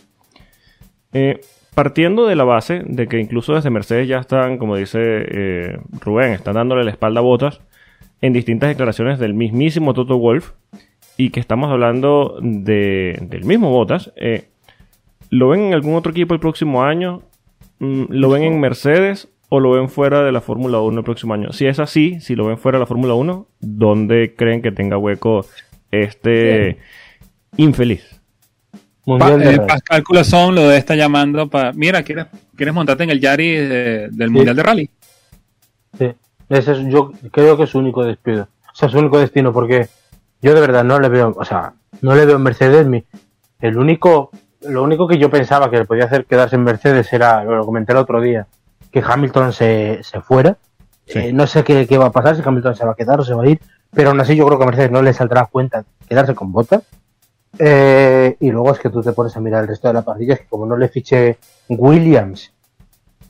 Eh, partiendo de la base de que incluso desde Mercedes ya están, como dice eh, Rubén, están dándole la espalda a botas en distintas declaraciones del mismísimo Toto Wolf y que estamos hablando de, del mismo Botas, eh, ¿lo ven en algún otro equipo el próximo año? Mm, ¿Lo ven en Mercedes o lo ven fuera de la Fórmula 1 el próximo año? Si es así, si lo ven fuera de la Fórmula 1, ¿dónde creen que tenga hueco este infeliz? Pa- eh. Pascal Culazón lo estar llamando para... Mira, ¿quieres, ¿quieres montarte en el Yari de- del Mundial de Rally? Sí. Ese es, yo creo que es su único despido. O sea, su único destino, porque yo de verdad no le veo, o sea, no le veo en Mercedes. Mi, el único, lo único que yo pensaba que le podía hacer quedarse en Mercedes era, lo comenté el otro día, que Hamilton se, se fuera. Sí. Eh, no sé qué, qué va a pasar, si Hamilton se va a quedar o se va a ir, pero aún así yo creo que a Mercedes no le saldrá cuenta quedarse con botas. Eh, y luego es que tú te pones a mirar el resto de la parrilla, es que como no le fiche Williams,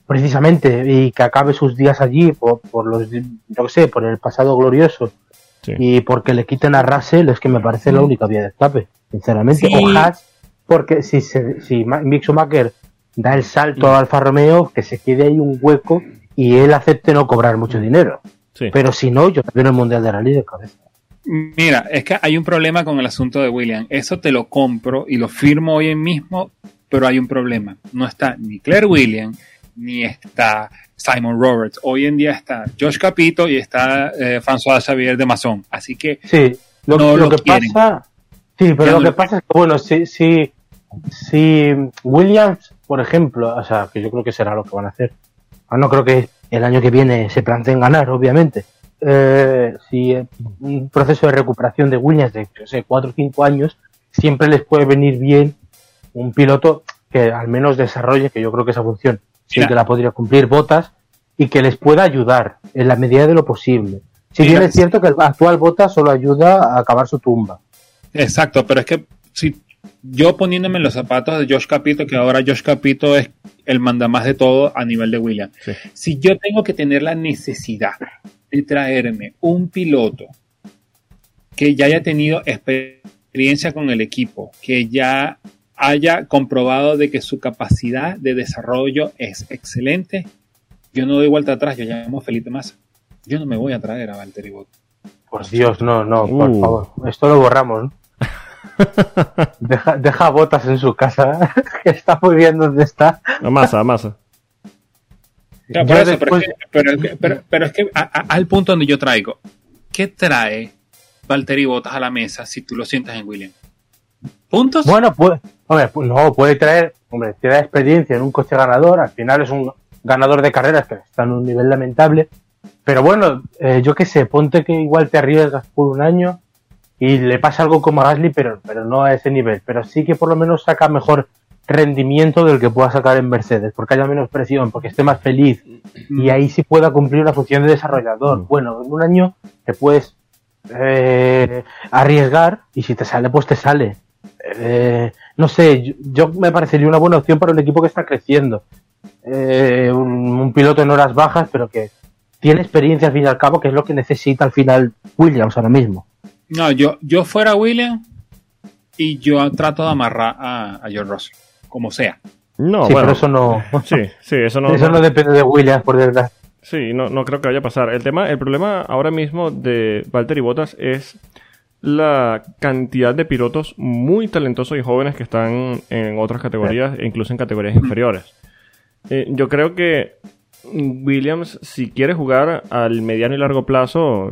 precisamente, y que acabe sus días allí por, por los, yo sé, por el pasado glorioso, Sí. y porque le quiten a Russell, es que me parece la única vía de escape, sinceramente. O Haas, porque si, se, si Ma- Mick Schumacher da el salto a Alfa Romeo, que se quede ahí un hueco y él acepte no cobrar mucho dinero. Sí. Pero si no, yo también el Mundial de Rally de cabeza. Mira, es que hay un problema con el asunto de William. Eso te lo compro y lo firmo hoy mismo, pero hay un problema. No está ni Claire William, ni está Simon Roberts. Hoy en día está Josh Capito y está eh, François Xavier de Mazón. Así que Sí, lo, No lo lo que quieren. pasa. Sí, pero lo que pasa es que, bueno, si, si, si Williams, por ejemplo, o sea, que yo creo que será lo que van a hacer. Ah, no creo que el año que viene se planteen ganar, obviamente. Eh, si eh, un proceso de recuperación de Williams de, yo sé, 4 o 5 años, siempre les puede venir bien un piloto que al menos desarrolle, que yo creo que esa función sí que la podría cumplir Botas y que les pueda ayudar en la medida de lo posible. Si bien es cierto que el actual Bota solo ayuda a acabar su tumba. Exacto, pero es que si yo poniéndome en los zapatos de Josh Capito, que ahora Josh Capito es el mandamás de todo a nivel de William. Sí. Si yo tengo que tener la necesidad de traerme un piloto que ya haya tenido experiencia con el equipo, que ya haya comprobado de que su capacidad de desarrollo es excelente, yo no doy vuelta atrás, yo llamo a Felipe Massa. Yo no me voy a traer a Valtteri Bottas. Por Dios, no, no, por Uh. favor. Esto lo borramos, ¿no? deja, deja botas en su casa, que está muy bien donde está. A masa, a masa. Claro, por eso, pero, después- es que, pero- pero- pero es que a- a- al punto donde yo traigo, ¿qué trae Valtteri Bottas a la mesa si tú lo sientas en William? ¿Puntos? Bueno, pues, hombre, pues no, puede traer, hombre, tiene experiencia en un coche ganador, al final es un ganador de carreras que está en un nivel lamentable, pero bueno, eh, yo qué sé, ponte que igual te arriesgas por un año y le pasa algo como a Gasly, pero, pero no a ese nivel, pero sí que por lo menos saca mejor rendimiento del que pueda sacar en Mercedes, porque haya menos presión, porque esté más feliz y ahí sí pueda cumplir una función de desarrollador. Mm. Bueno, en un año te puedes eh, arriesgar y si te sale, pues te sale. Eh, no sé, yo, yo me parecería una buena opción para un equipo que está creciendo. Eh, un, un piloto en horas bajas, pero que tiene experiencia al fin y al cabo, que es lo que necesita al final Williams ahora mismo. No, yo, yo fuera William y yo trato de amarrar a, a George Russell, como sea. No, sí, bueno. pero eso no, Sí, sí, eso no. eso no depende de Williams, por desgracia. Sí, no, no creo que vaya a pasar. El tema, el problema ahora mismo de Valtteri Bottas es la cantidad de pilotos muy talentosos y jóvenes que están en otras categorías, e incluso en categorías inferiores. Eh, yo creo que Williams, si quiere jugar al mediano y largo plazo,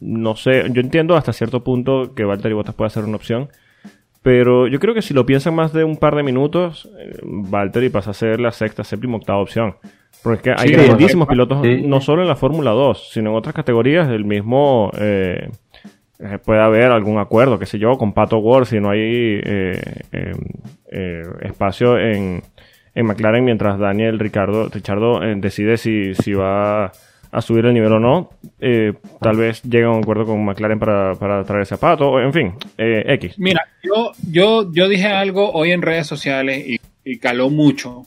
no sé, yo entiendo hasta cierto punto que Valtteri Bottas puede ser una opción, pero yo creo que si lo piensan más de un par de minutos, eh, Valtteri pasa a ser la sexta, séptima, octava opción. Porque es que hay Sí, grandísimos pilotos, sí. no solo en la Fórmula 2, sino en otras categorías del mismo... eh, eh, puede haber algún acuerdo, qué sé yo, con Pato Ward, si no hay eh, eh, eh, espacio en, en McLaren mientras Daniel Ricardo, Richardo eh, decide si, si va a subir el nivel o no. Eh, tal vez llegue a un acuerdo con McLaren para, para traer ese Pato, o en fin, eh, X. Mira, yo, yo, yo dije algo hoy en redes sociales y, caló mucho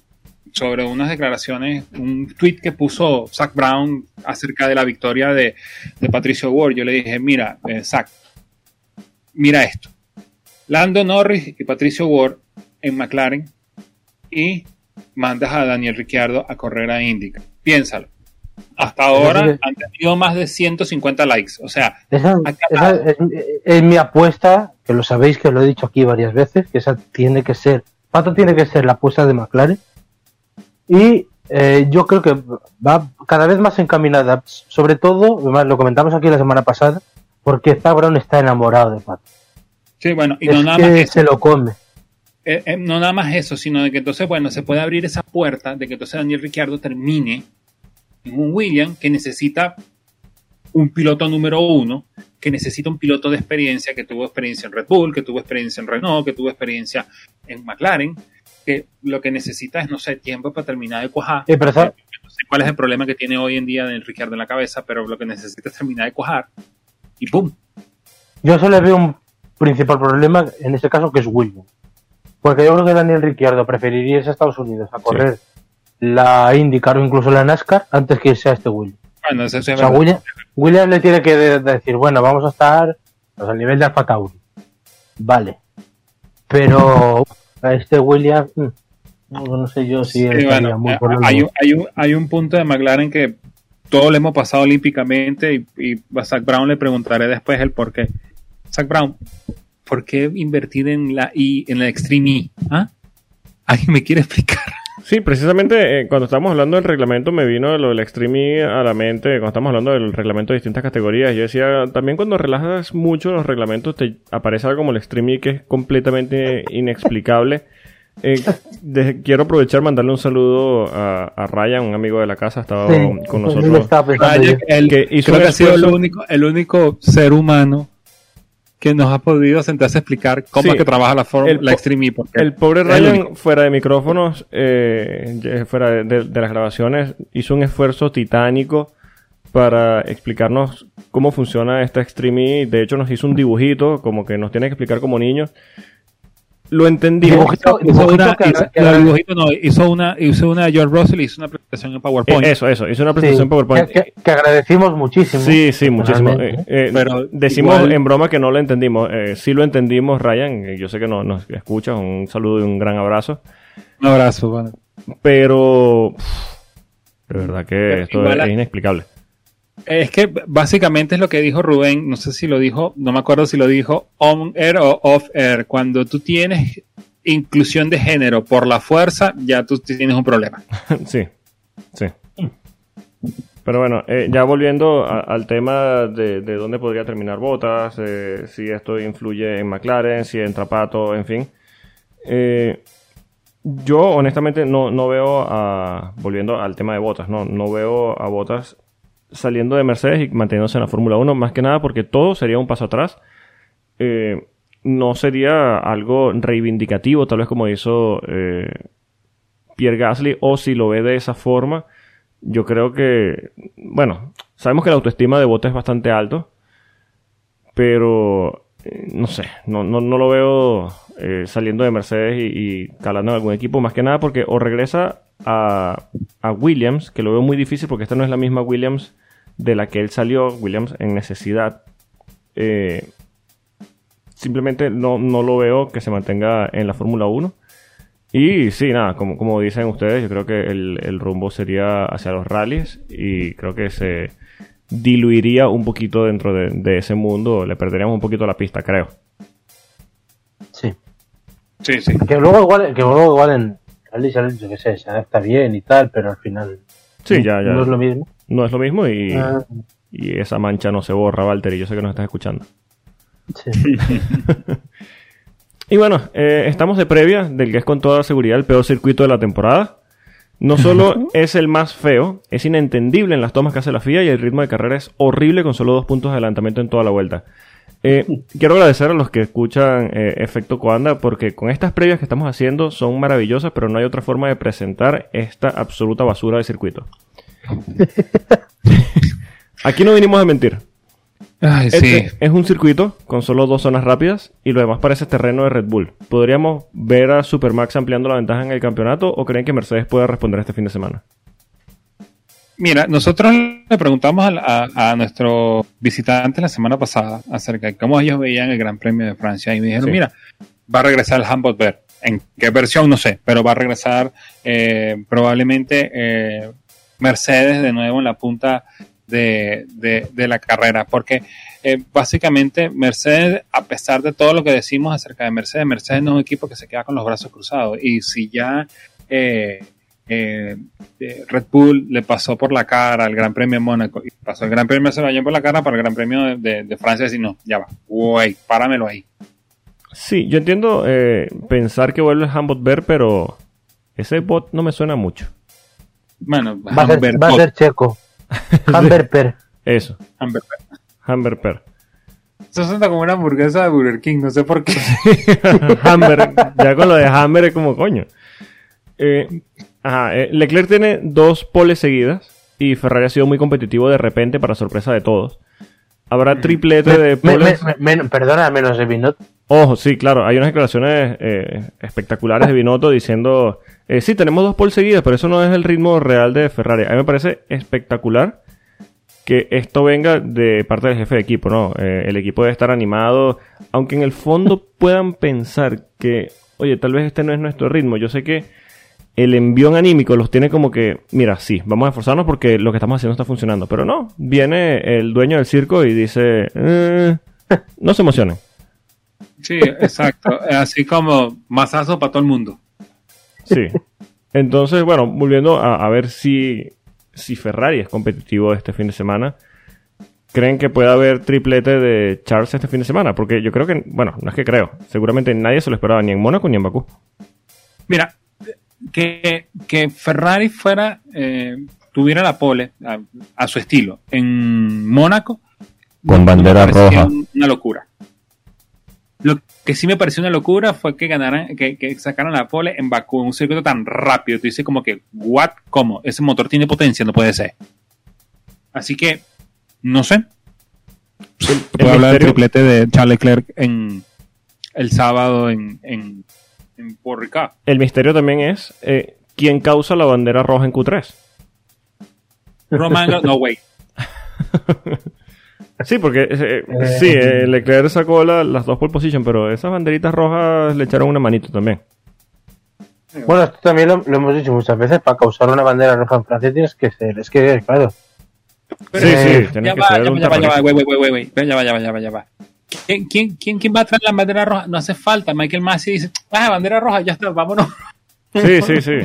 sobre unas declaraciones, un tweet que puso Zach Brown acerca de la victoria de, de Patricio Ward. Yo le dije, mira, Zach, mira esto. Lando Norris y Patricio Ward en McLaren y mandas a Daniel Ricciardo a correr a Indica. Piénsalo. Hasta ahora han tenido más de 150 likes. O sea, Esa, esa es, es mi apuesta, que lo sabéis que lo he dicho aquí varias veces, que esa tiene que ser, Pato tiene que ser la apuesta de McLaren. Y eh, yo creo que va cada vez más encaminada, sobre todo, lo comentamos aquí la semana pasada, porque Zach Brown está enamorado de Pato. sí, bueno, y es no nada que más eso. se lo come. Eh, eh, no nada más eso, sino de que entonces, bueno, se puede abrir esa puerta de que entonces Daniel Ricciardo termine en un William que necesita un piloto número uno, que necesita un piloto de experiencia, que tuvo experiencia en Red Bull, que tuvo experiencia en Renault, que tuvo experiencia en McLaren, que lo que necesita es, no sé, tiempo para terminar de cuajar. Sí, pero. No sé cuál es el problema que tiene hoy en día Daniel Ricciardo en la cabeza, pero lo que necesita es terminar de cuajar y ¡pum! Yo solo le veo un principal problema en este caso que es Williams. Porque yo creo que Daniel Ricciardo preferiría irse a Estados Unidos a correr la IndyCar o incluso la NASCAR antes que irse a este Williams. Bueno, O sea. Williams, Williams le tiene que de- decir, bueno, vamos a estar pues, al nivel de Alfa Tauri. Vale. Pero a este Williams, mm, no, no sé yo si Sí, bueno, muy hay, un, hay, un, hay un punto de McLaren que todo le hemos pasado olímpicamente y, y a Zach Brown le preguntaré después el por qué. Zach Brown, ¿por qué invertir en la I, en la Extreme E? ¿Ah? ¿Alguien me quiere explicar? Sí, precisamente eh, cuando estábamos hablando del reglamento me vino lo del Extreme E a la mente, cuando estamos hablando del reglamento de distintas categorías. Yo decía, también cuando relajas mucho los reglamentos te aparece algo como el Extreme E que es completamente inexplicable. Eh, de- quiero aprovechar mandarle un saludo a, a Ryan, un amigo de la casa, ha estado Sí, con nosotros. estaba yo. el, que hizo creo un que ha sido el esfuerzo- único, el único ser humano que nos ha podido sentarse a explicar cómo Sí. es que trabaja la, El la Extreme E. Porque El pobre Ryan, fuera de micrófonos, eh, fuera de, de- de las grabaciones, hizo un esfuerzo titánico para explicarnos cómo funciona esta Extreme E. De hecho, nos hizo un dibujito, como que nos tiene que explicar como niños. Lo entendimos. Dibujito- Hizo dibujito una, que- hizo- que- no, dibujito no, hizo una, hizo una George Russell y hizo una presentación en PowerPoint. Eh, eso, eso. Hizo una Sí, presentación PowerPoint. que, agradecimos muchísimo. Sí, sí, muchísimo. Eh, eh, Pero decimos igual- en broma que no lo entendimos. Eh, sí lo entendimos, Ryan. Yo sé que no, nos escuchas. Un saludo y un gran abrazo. Un abrazo, bueno. Pero... pff, de verdad que esto igual es, inexplicable. Es que básicamente es lo que dijo Rubén, no sé si lo dijo, no me acuerdo si lo dijo on air o off air. Cuando tú tienes inclusión de género por la fuerza, ya tú tienes un problema. sí, sí. Pero bueno, eh, ya volviendo al tema de, de dónde podría terminar Botas, eh, si esto influye en McLaren, si entra Pato, en fin. Eh, yo honestamente no, no veo a, volviendo al tema de Botas, no, no veo a Botas saliendo de Mercedes y manteniéndose en la Fórmula 1, más que nada porque todo sería un paso atrás. Eh, no sería algo reivindicativo, tal vez como hizo eh, Pierre Gasly, o si lo ve de esa forma, yo creo que, bueno, sabemos que la autoestima de Bottas es bastante alto, pero eh, no sé, no, no, no lo veo eh, saliendo de Mercedes y, calando en algún equipo, más que nada porque o regresa a, a Williams, que lo veo muy difícil porque esta no es la misma Williams de la que él salió, Williams en necesidad. Eh, simplemente no, no lo veo que se mantenga en la Fórmula 1. Y sí, nada, como, como dicen ustedes, yo creo que el, el rumbo sería hacia los rallies y creo que se diluiría un poquito dentro de, de ese mundo, le perderíamos un poquito la pista, creo. Sí. Sí, sí. Que luego igual, que luego igual en Rally Challenge, yo qué sé, se adapta bien y tal, pero al final Sí, ya, ya. no es lo mismo. No es lo mismo y, Ah, y esa mancha no se borra, Walter, y yo sé que nos estás escuchando. sí. Y bueno, eh, estamos de previa del que es con toda seguridad el peor circuito de la temporada. No solo es el más feo, es inentendible en las tomas que hace la FIA y el ritmo de carrera es horrible con solo dos puntos de adelantamiento en toda la vuelta. Eh, quiero agradecer a los que escuchan eh, Efecto Coanda porque con estas previas que estamos haciendo son maravillosas, pero no hay otra forma de presentar esta absoluta basura de circuito. Aquí no vinimos a mentir. Ay, Este sí. es un circuito con solo dos zonas rápidas y lo demás parece terreno de Red Bull. ¿Podríamos ver a Supermax ampliando la ventaja en el campeonato o creen que Mercedes pueda responder este fin de semana? Mira, nosotros le preguntamos a, a, a nuestros visitantes la semana pasada acerca de cómo ellos veían el Gran Premio de Francia y me dijeron, Sí. mira, va a regresar el Humboldt Ver. ¿En qué versión? No sé, pero va a regresar eh, probablemente eh, Mercedes de nuevo en la punta de, de- de la carrera, porque eh, básicamente Mercedes, a pesar de todo lo que decimos acerca de Mercedes, Mercedes no es un equipo que se queda con los brazos cruzados y si ya... eh, eh, eh, Red Bull le pasó por la cara al Gran Premio de Mónaco y pasó el Gran Premio de Azerbaiyán por la cara para el Gran Premio de, de- de Francia decir no, ya va, güey, páramelo ahí. Sí, yo entiendo eh, pensar que vuelve el Humboldt Ver, pero ese bot no me suena mucho. Bueno, Va, a ser, va a ser checo. Humber Per. Eso. Humber Per. Eso suena como una hamburguesa de Burger King, no sé por qué. Hammer, ya con lo de Hammer es como coño. Eh, ajá, eh, Leclerc tiene dos poles seguidas y Ferrari ha sido muy competitivo de repente para sorpresa de todos. Habrá triplete de Me- me- poles. me- perdona, menos de Binot. Ojo, sí, claro, hay unas declaraciones eh, espectaculares de Binotto diciendo, eh, sí, tenemos dos poles seguidas, pero eso no es el ritmo real de Ferrari. A mí me parece espectacular que esto venga de parte del jefe de equipo, ¿no? Eh, el equipo debe estar animado, aunque en el fondo puedan pensar que, oye, tal vez este no es nuestro ritmo. Yo sé que el envión anímico los tiene como que, mira, sí, vamos a esforzarnos porque lo que estamos haciendo está funcionando. Pero no, viene el dueño del circo y dice, "Eh, no se emocionen. Sí, exacto. Así como masazo para todo el mundo. Sí. Entonces, bueno, volviendo a, a ver si, si Ferrari es competitivo este fin de semana. ¿Creen que puede haber triplete de Charles este fin de semana? Porque yo creo que, bueno, no es que creo. Seguramente nadie se lo esperaba ni en Mónaco ni en Bakú. Mira, que, que Ferrari fuera, eh, tuviera la pole a, a su estilo en Mónaco. Con bandera roja. un- Una locura. Lo que sí me pareció una locura fue que ganaran, que, que sacaran la pole en Bakú, en un circuito tan rápido. Tú dices como que, what, cómo, ese motor tiene potencia, no puede ser. Así que, no sé. El puede hablar del misterio- triplete de Charles Leclerc en el sábado en, en, en Puerto Rico. el misterio también es eh, quién causa la bandera roja en Q3. Roman, no, way. Sí, porque eh, Eh. sí, eh, Leclerc sacó la- las dos pole position, pero esas banderitas rojas le echaron una manito también. Bueno, esto también lo, lo hemos dicho muchas veces. Para causar una bandera roja en Francia tienes que ser. Es que, claro. sí, eh, sí, tienes Ya que va, ser ya un va, ya va, ya va, wey, wey, wey. Ya va, ya va, ya va, ya va. ¿Quién, quién, quién, quién va a traer la bandera roja? No hace falta. Michael Massey dice, ah, bandera roja, ya está, vámonos. Sí, sí, sí.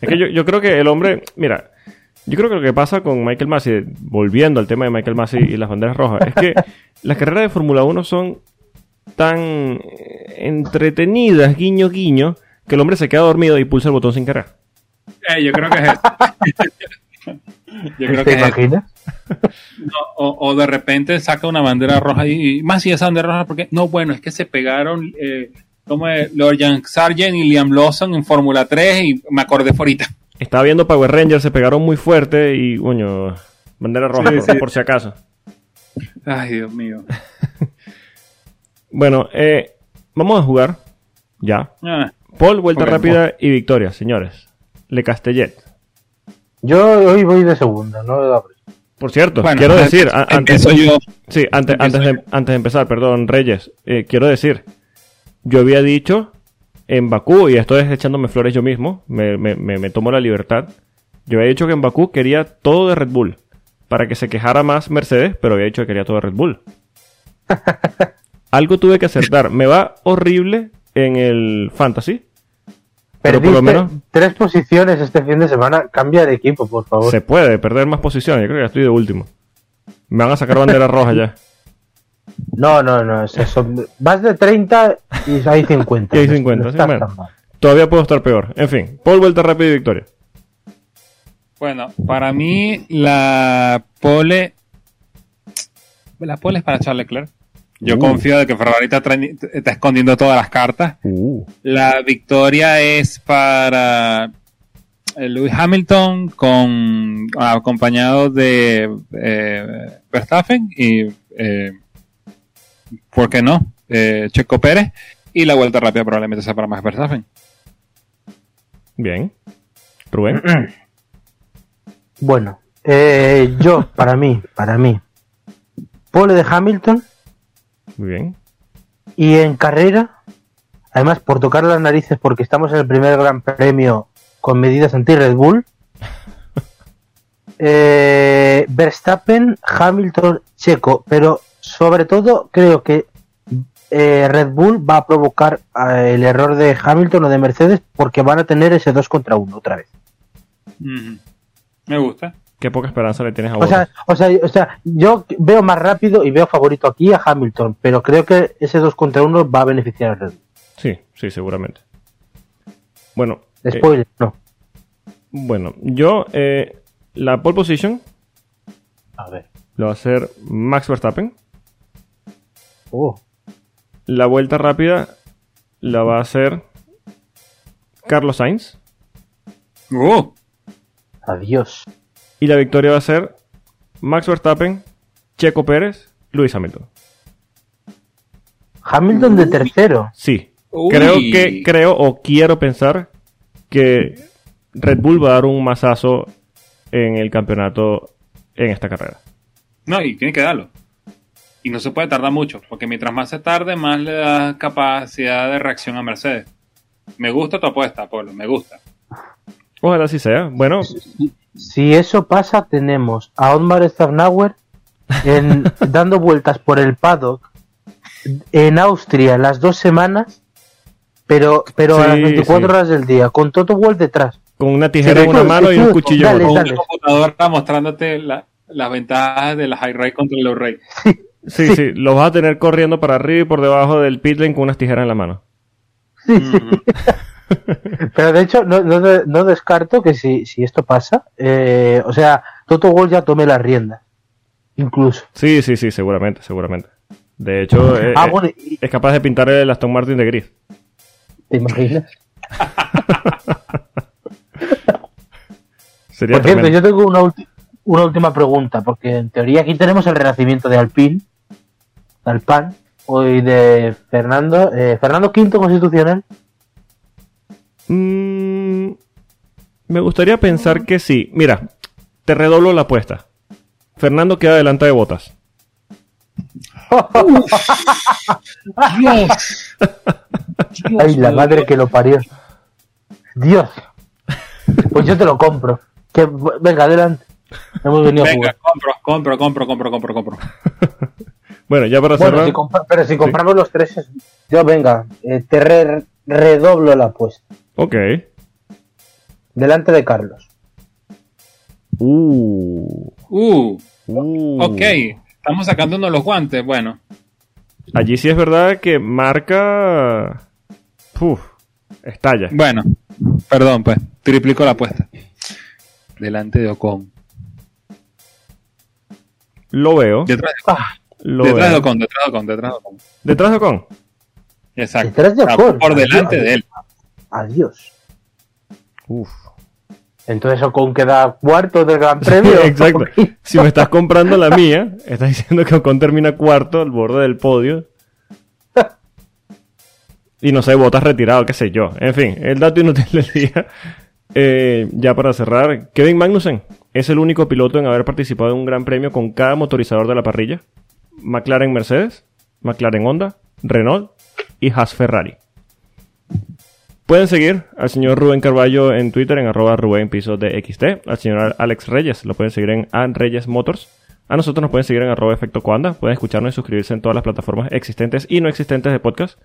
Es que yo, yo creo que el hombre, mira, yo creo que lo que pasa con Michael Massey, volviendo al tema de Michael Massey y las banderas rojas, es que las carreras de Fórmula 1 son tan eh, entretenidas, guiño, guiño, que el hombre se queda dormido y pulsa el botón sin querer. Eh, yo creo que es eso. yo creo ¿Te que es eso. imaginas? No, o, o de repente saca una bandera roja y, y más y esa bandera roja porque no bueno es que se pegaron eh, como es, Lord Jan Sargent y Liam Lawson en Fórmula 3 y me acordé ahorita Estaba viendo Power Rangers, se pegaron muy fuerte y, coño, bandera roja Sí, por, sí. por si acaso. ay Dios mío Bueno, eh, vamos a jugar ya. Ah, Paul, vuelta rápida y victoria, señores. Le Castellet. Yo hoy voy de segunda, no de la. Por cierto, bueno, quiero decir, antes, yo sí, antes, antes, de, antes de empezar, perdón, Reyes, eh, quiero decir, yo había dicho en Bakú, y esto es echándome flores yo mismo, me, me- me- me tomo la libertad, yo había dicho que en Bakú quería todo de Red Bull, para que se quejara más Mercedes, pero había dicho que quería todo de Red Bull. Algo tuve que acertar, me va horrible en el Fantasy, pero por lo menos tres posiciones este fin de semana. Cambia de equipo, por favor. se puede perder más posiciones, yo creo que ya estoy de último. Me van a sacar bandera roja ya. No, no, no. Es eso. Vas de 30 y hay 50. Y hay No 50, sí, estás bueno. Todavía puedo estar peor. En fin, Paul vuelta rápida y victoria. bueno para mí la pole la pole es para Charles Leclerc yo Uh. confío de que Ferrari está, está escondiendo todas las cartas Uh, La victoria es para eh, Lewis Hamilton con acompañado de eh, Verstappen y eh, ¿por qué no? Eh, Checo Pérez y la vuelta rápida probablemente sea para Max Verstappen. bien. Rubén. Bueno, eh, yo, para mí, para mí, pole de Hamilton Muy bien. y en carrera, además por tocar las narices porque estamos en el primer gran premio con medidas anti-Red Bull, eh, Verstappen, Hamilton, Checo, pero sobre todo creo que eh, Red Bull va a provocar eh, el error de Hamilton o de Mercedes porque van a tener ese 2 contra 1 otra vez. Me gusta. Qué poca esperanza le tienes a O sea, o, sea, o sea, yo veo más rápido y veo favorito aquí a Hamilton, pero creo que ese 2 contra 1 va a beneficiar a Red Bull. Sí, sí, seguramente. Bueno, eh, Spoiler, no. bueno, yo eh, la pole position A ver. lo va a hacer Max Verstappen. Oh, La vuelta rápida la va a hacer Carlos Sainz. Uh, adiós. Y la victoria va a ser Max Verstappen, Checo Pérez, Luis Hamilton. Hamilton de tercero. Sí. Uy. Creo que, creo o quiero pensar que Red Bull va a dar un mazazo en el campeonato en esta carrera. no, y tiene que darlo. Y no se puede tardar mucho, porque mientras más se tarde, más le da capacidad de reacción a Mercedes. Me gusta tu apuesta, Polo, me gusta. Ojalá así sea. Bueno, Si eso pasa, tenemos a Otmar Starnauer en, dando vueltas por el paddock en Austria las dos semanas, pero, pero a las Sí, 24 sí. horas del día, con Toto Wolff detrás. con una tijera Sí, en una mano y un cuchillo en dale, otra. Con una computadora mostrándote la- las ventajas de la high ray contra el low ray. Sí, sí, los vas a tener corriendo para arriba y por debajo del pit lane con unas tijeras en la mano. Sí, sí. Pero de hecho, no, no, de- no descarto que si, si esto pasa, eh, o sea, Toto Wolff ya tome las riendas. Incluso. Sí, sí, sí, seguramente, seguramente. De hecho, eh, Ah, eh, bueno, y- es capaz de pintar el Aston Martin de gris. ¿te imaginas? Sería Por cierto, tremendo. yo tengo una, una última pregunta, porque en teoría aquí tenemos el renacimiento de Alpine, de Alpan, hoy de Fernando, eh, Fernando V Constitucional. Mm, me gustaría pensar que sí. Mira, te redoblo la apuesta. Fernando queda delante de botas. Dios. Ay, la madre que lo parió. Dios. Pues yo te lo compro. Que, venga, adelante. Hemos venido a Venga, jugar. compro, compro, compro, compro, compro, compro. Bueno, ya para Bueno, cerrar. si compra- pero si compramos los tres, es- yo venga, eh, te re- redoblo la apuesta. Ok. Delante de Carlos. Uh, Uh, uh. ok. Estamos sacándonos los guantes. Bueno, Allí sí es verdad que marca. Uf, estalla. bueno. Perdón, pues. Triplico la apuesta. Delante de Ocon. Lo veo. Detrás, Ah, Lo detrás de. Ocon, detrás de Ocon, detrás de Ocon. Detrás de Ocon. Exacto. Detrás de O sea, Ocon. Por delante Adiós. de él. adiós. Uf. Entonces Ocon queda cuarto del Gran Premio. Exacto. Si me estás comprando la mía, estás diciendo que Ocon termina cuarto al borde del podio. Y no sé, botas retirado, qué sé yo. En fin, el dato inútil del día. Eh, ya para cerrar, Kevin Magnussen es el único piloto en haber participado en un gran premio con cada motorizador de la parrilla. McLaren Mercedes, McLaren Honda, Renault y Haas Ferrari. Pueden seguir al señor Rubén Carballo en Twitter en arroba Rubén Piso de XT, al señor Alex Reyes, lo pueden seguir en An Reyes Motors. A nosotros nos pueden seguir en arroba Efecto Cuanda, pueden escucharnos y suscribirse en todas las plataformas existentes y no existentes de podcast.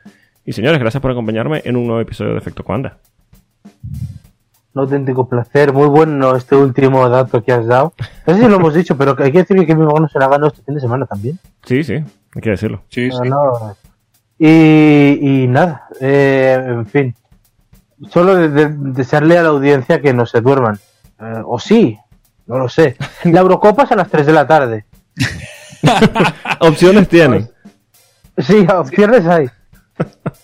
Y señores, gracias por acompañarme en un nuevo episodio de Efecto Cuanda. Un auténtico placer. Muy bueno este último dato que has dado. No sé si lo hemos dicho, pero hay que decir que Kevin Magnussen se la ganado este fin de semana también. Sí, sí, hay que decirlo. Sí, sí. No. Y, y nada, eh, en fin. Solo de- de- desearle a la audiencia que no se duerman. Eh, o sí, no lo sé. La Eurocopa es a las 3 de la tarde. Opciones tienen. Sí, opciones hay.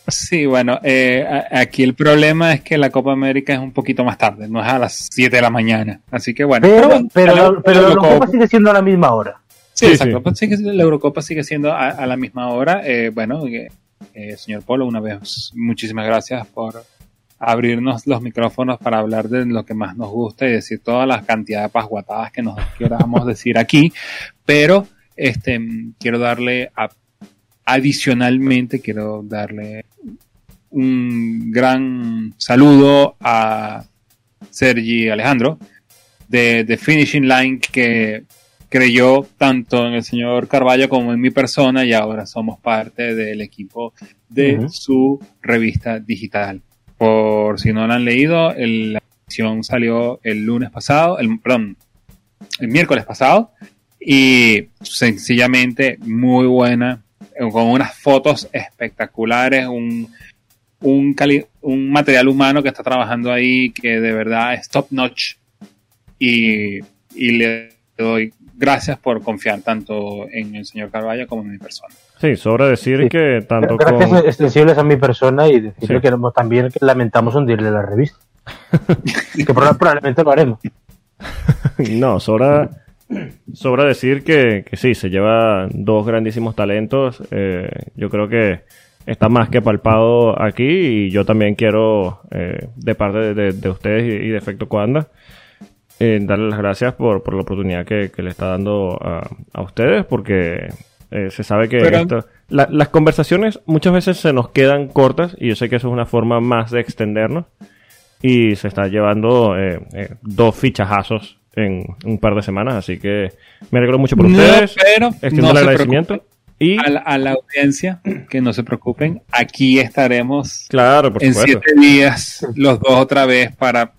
Sí, bueno, eh, aquí el problema es que la Copa América es un poquito más tarde, no es a las 7 de la mañana. Así que bueno. Pero, la- la, pero la Eurocopa- sigue siendo a la misma hora. Sí, Sí, exacto. sí. Pues sigue- la Eurocopa sigue siendo a, a la misma hora. Eh, bueno, eh, eh, señor Polo, una vez muchísimas gracias por abrirnos los micrófonos para hablar de lo que más nos gusta y decir toda la cantidad de pasguatadas que nos queramos decir aquí. Pero este quiero darle a- adicionalmente quiero darle un gran saludo a Sergi Alejandro de, de Finishing Line que creyó tanto en el señor Carballo como en mi persona y ahora somos parte del equipo de su revista digital. Por si no la han leído, el- la edición salió el lunes pasado, el, perdón, el miércoles pasado y sencillamente muy buena, con unas fotos espectaculares, un, un, cali- un material humano que está trabajando ahí que de verdad es top notch y, y le doy gracias por confiar tanto en el señor Carvalho como en mi persona. Sí, sobra decir Sí. que tanto Gracias con... extensibles a mi persona y decirle Sí. que no- también que lamentamos hundirle la revista. que proba- probablemente lo haremos. No, sobra, sobra decir que, que sí, se lleva dos grandísimos talentos. eh, yo creo que está más que palpado aquí y yo también quiero, eh, de parte de, de- de ustedes y, de Efecto Cuanda, eh, darle las gracias por, por la oportunidad que, que le está dando a, a ustedes porque eh, se sabe que esto- la- las conversaciones muchas veces se nos quedan cortas y yo sé que eso es una forma más de extendernos y se está llevando eh, eh, dos fichajazos en un par de semanas, así que me alegro mucho por No, ustedes. pero Extiendo no el se agradecimiento. Y A la, a la audiencia, que no se preocupen, aquí estaremos claro, por en supuesto. siete días, los dos otra vez para...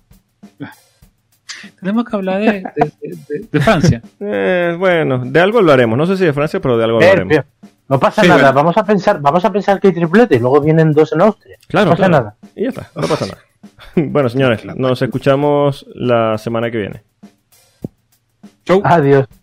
Tenemos que hablar de, de- de- de Francia. Eh, bueno, de algo hablaremos. No sé si de Francia, pero de algo Eh, hablaremos. tío, no pasa Sí, nada, bueno. vamos a pensar, vamos a pensar que hay triplete y luego vienen dos en Austria. Claro, no pasa claro. nada. Y ya está, no pasa nada. bueno, señores, nos escuchamos la semana que viene. Chau. Adiós.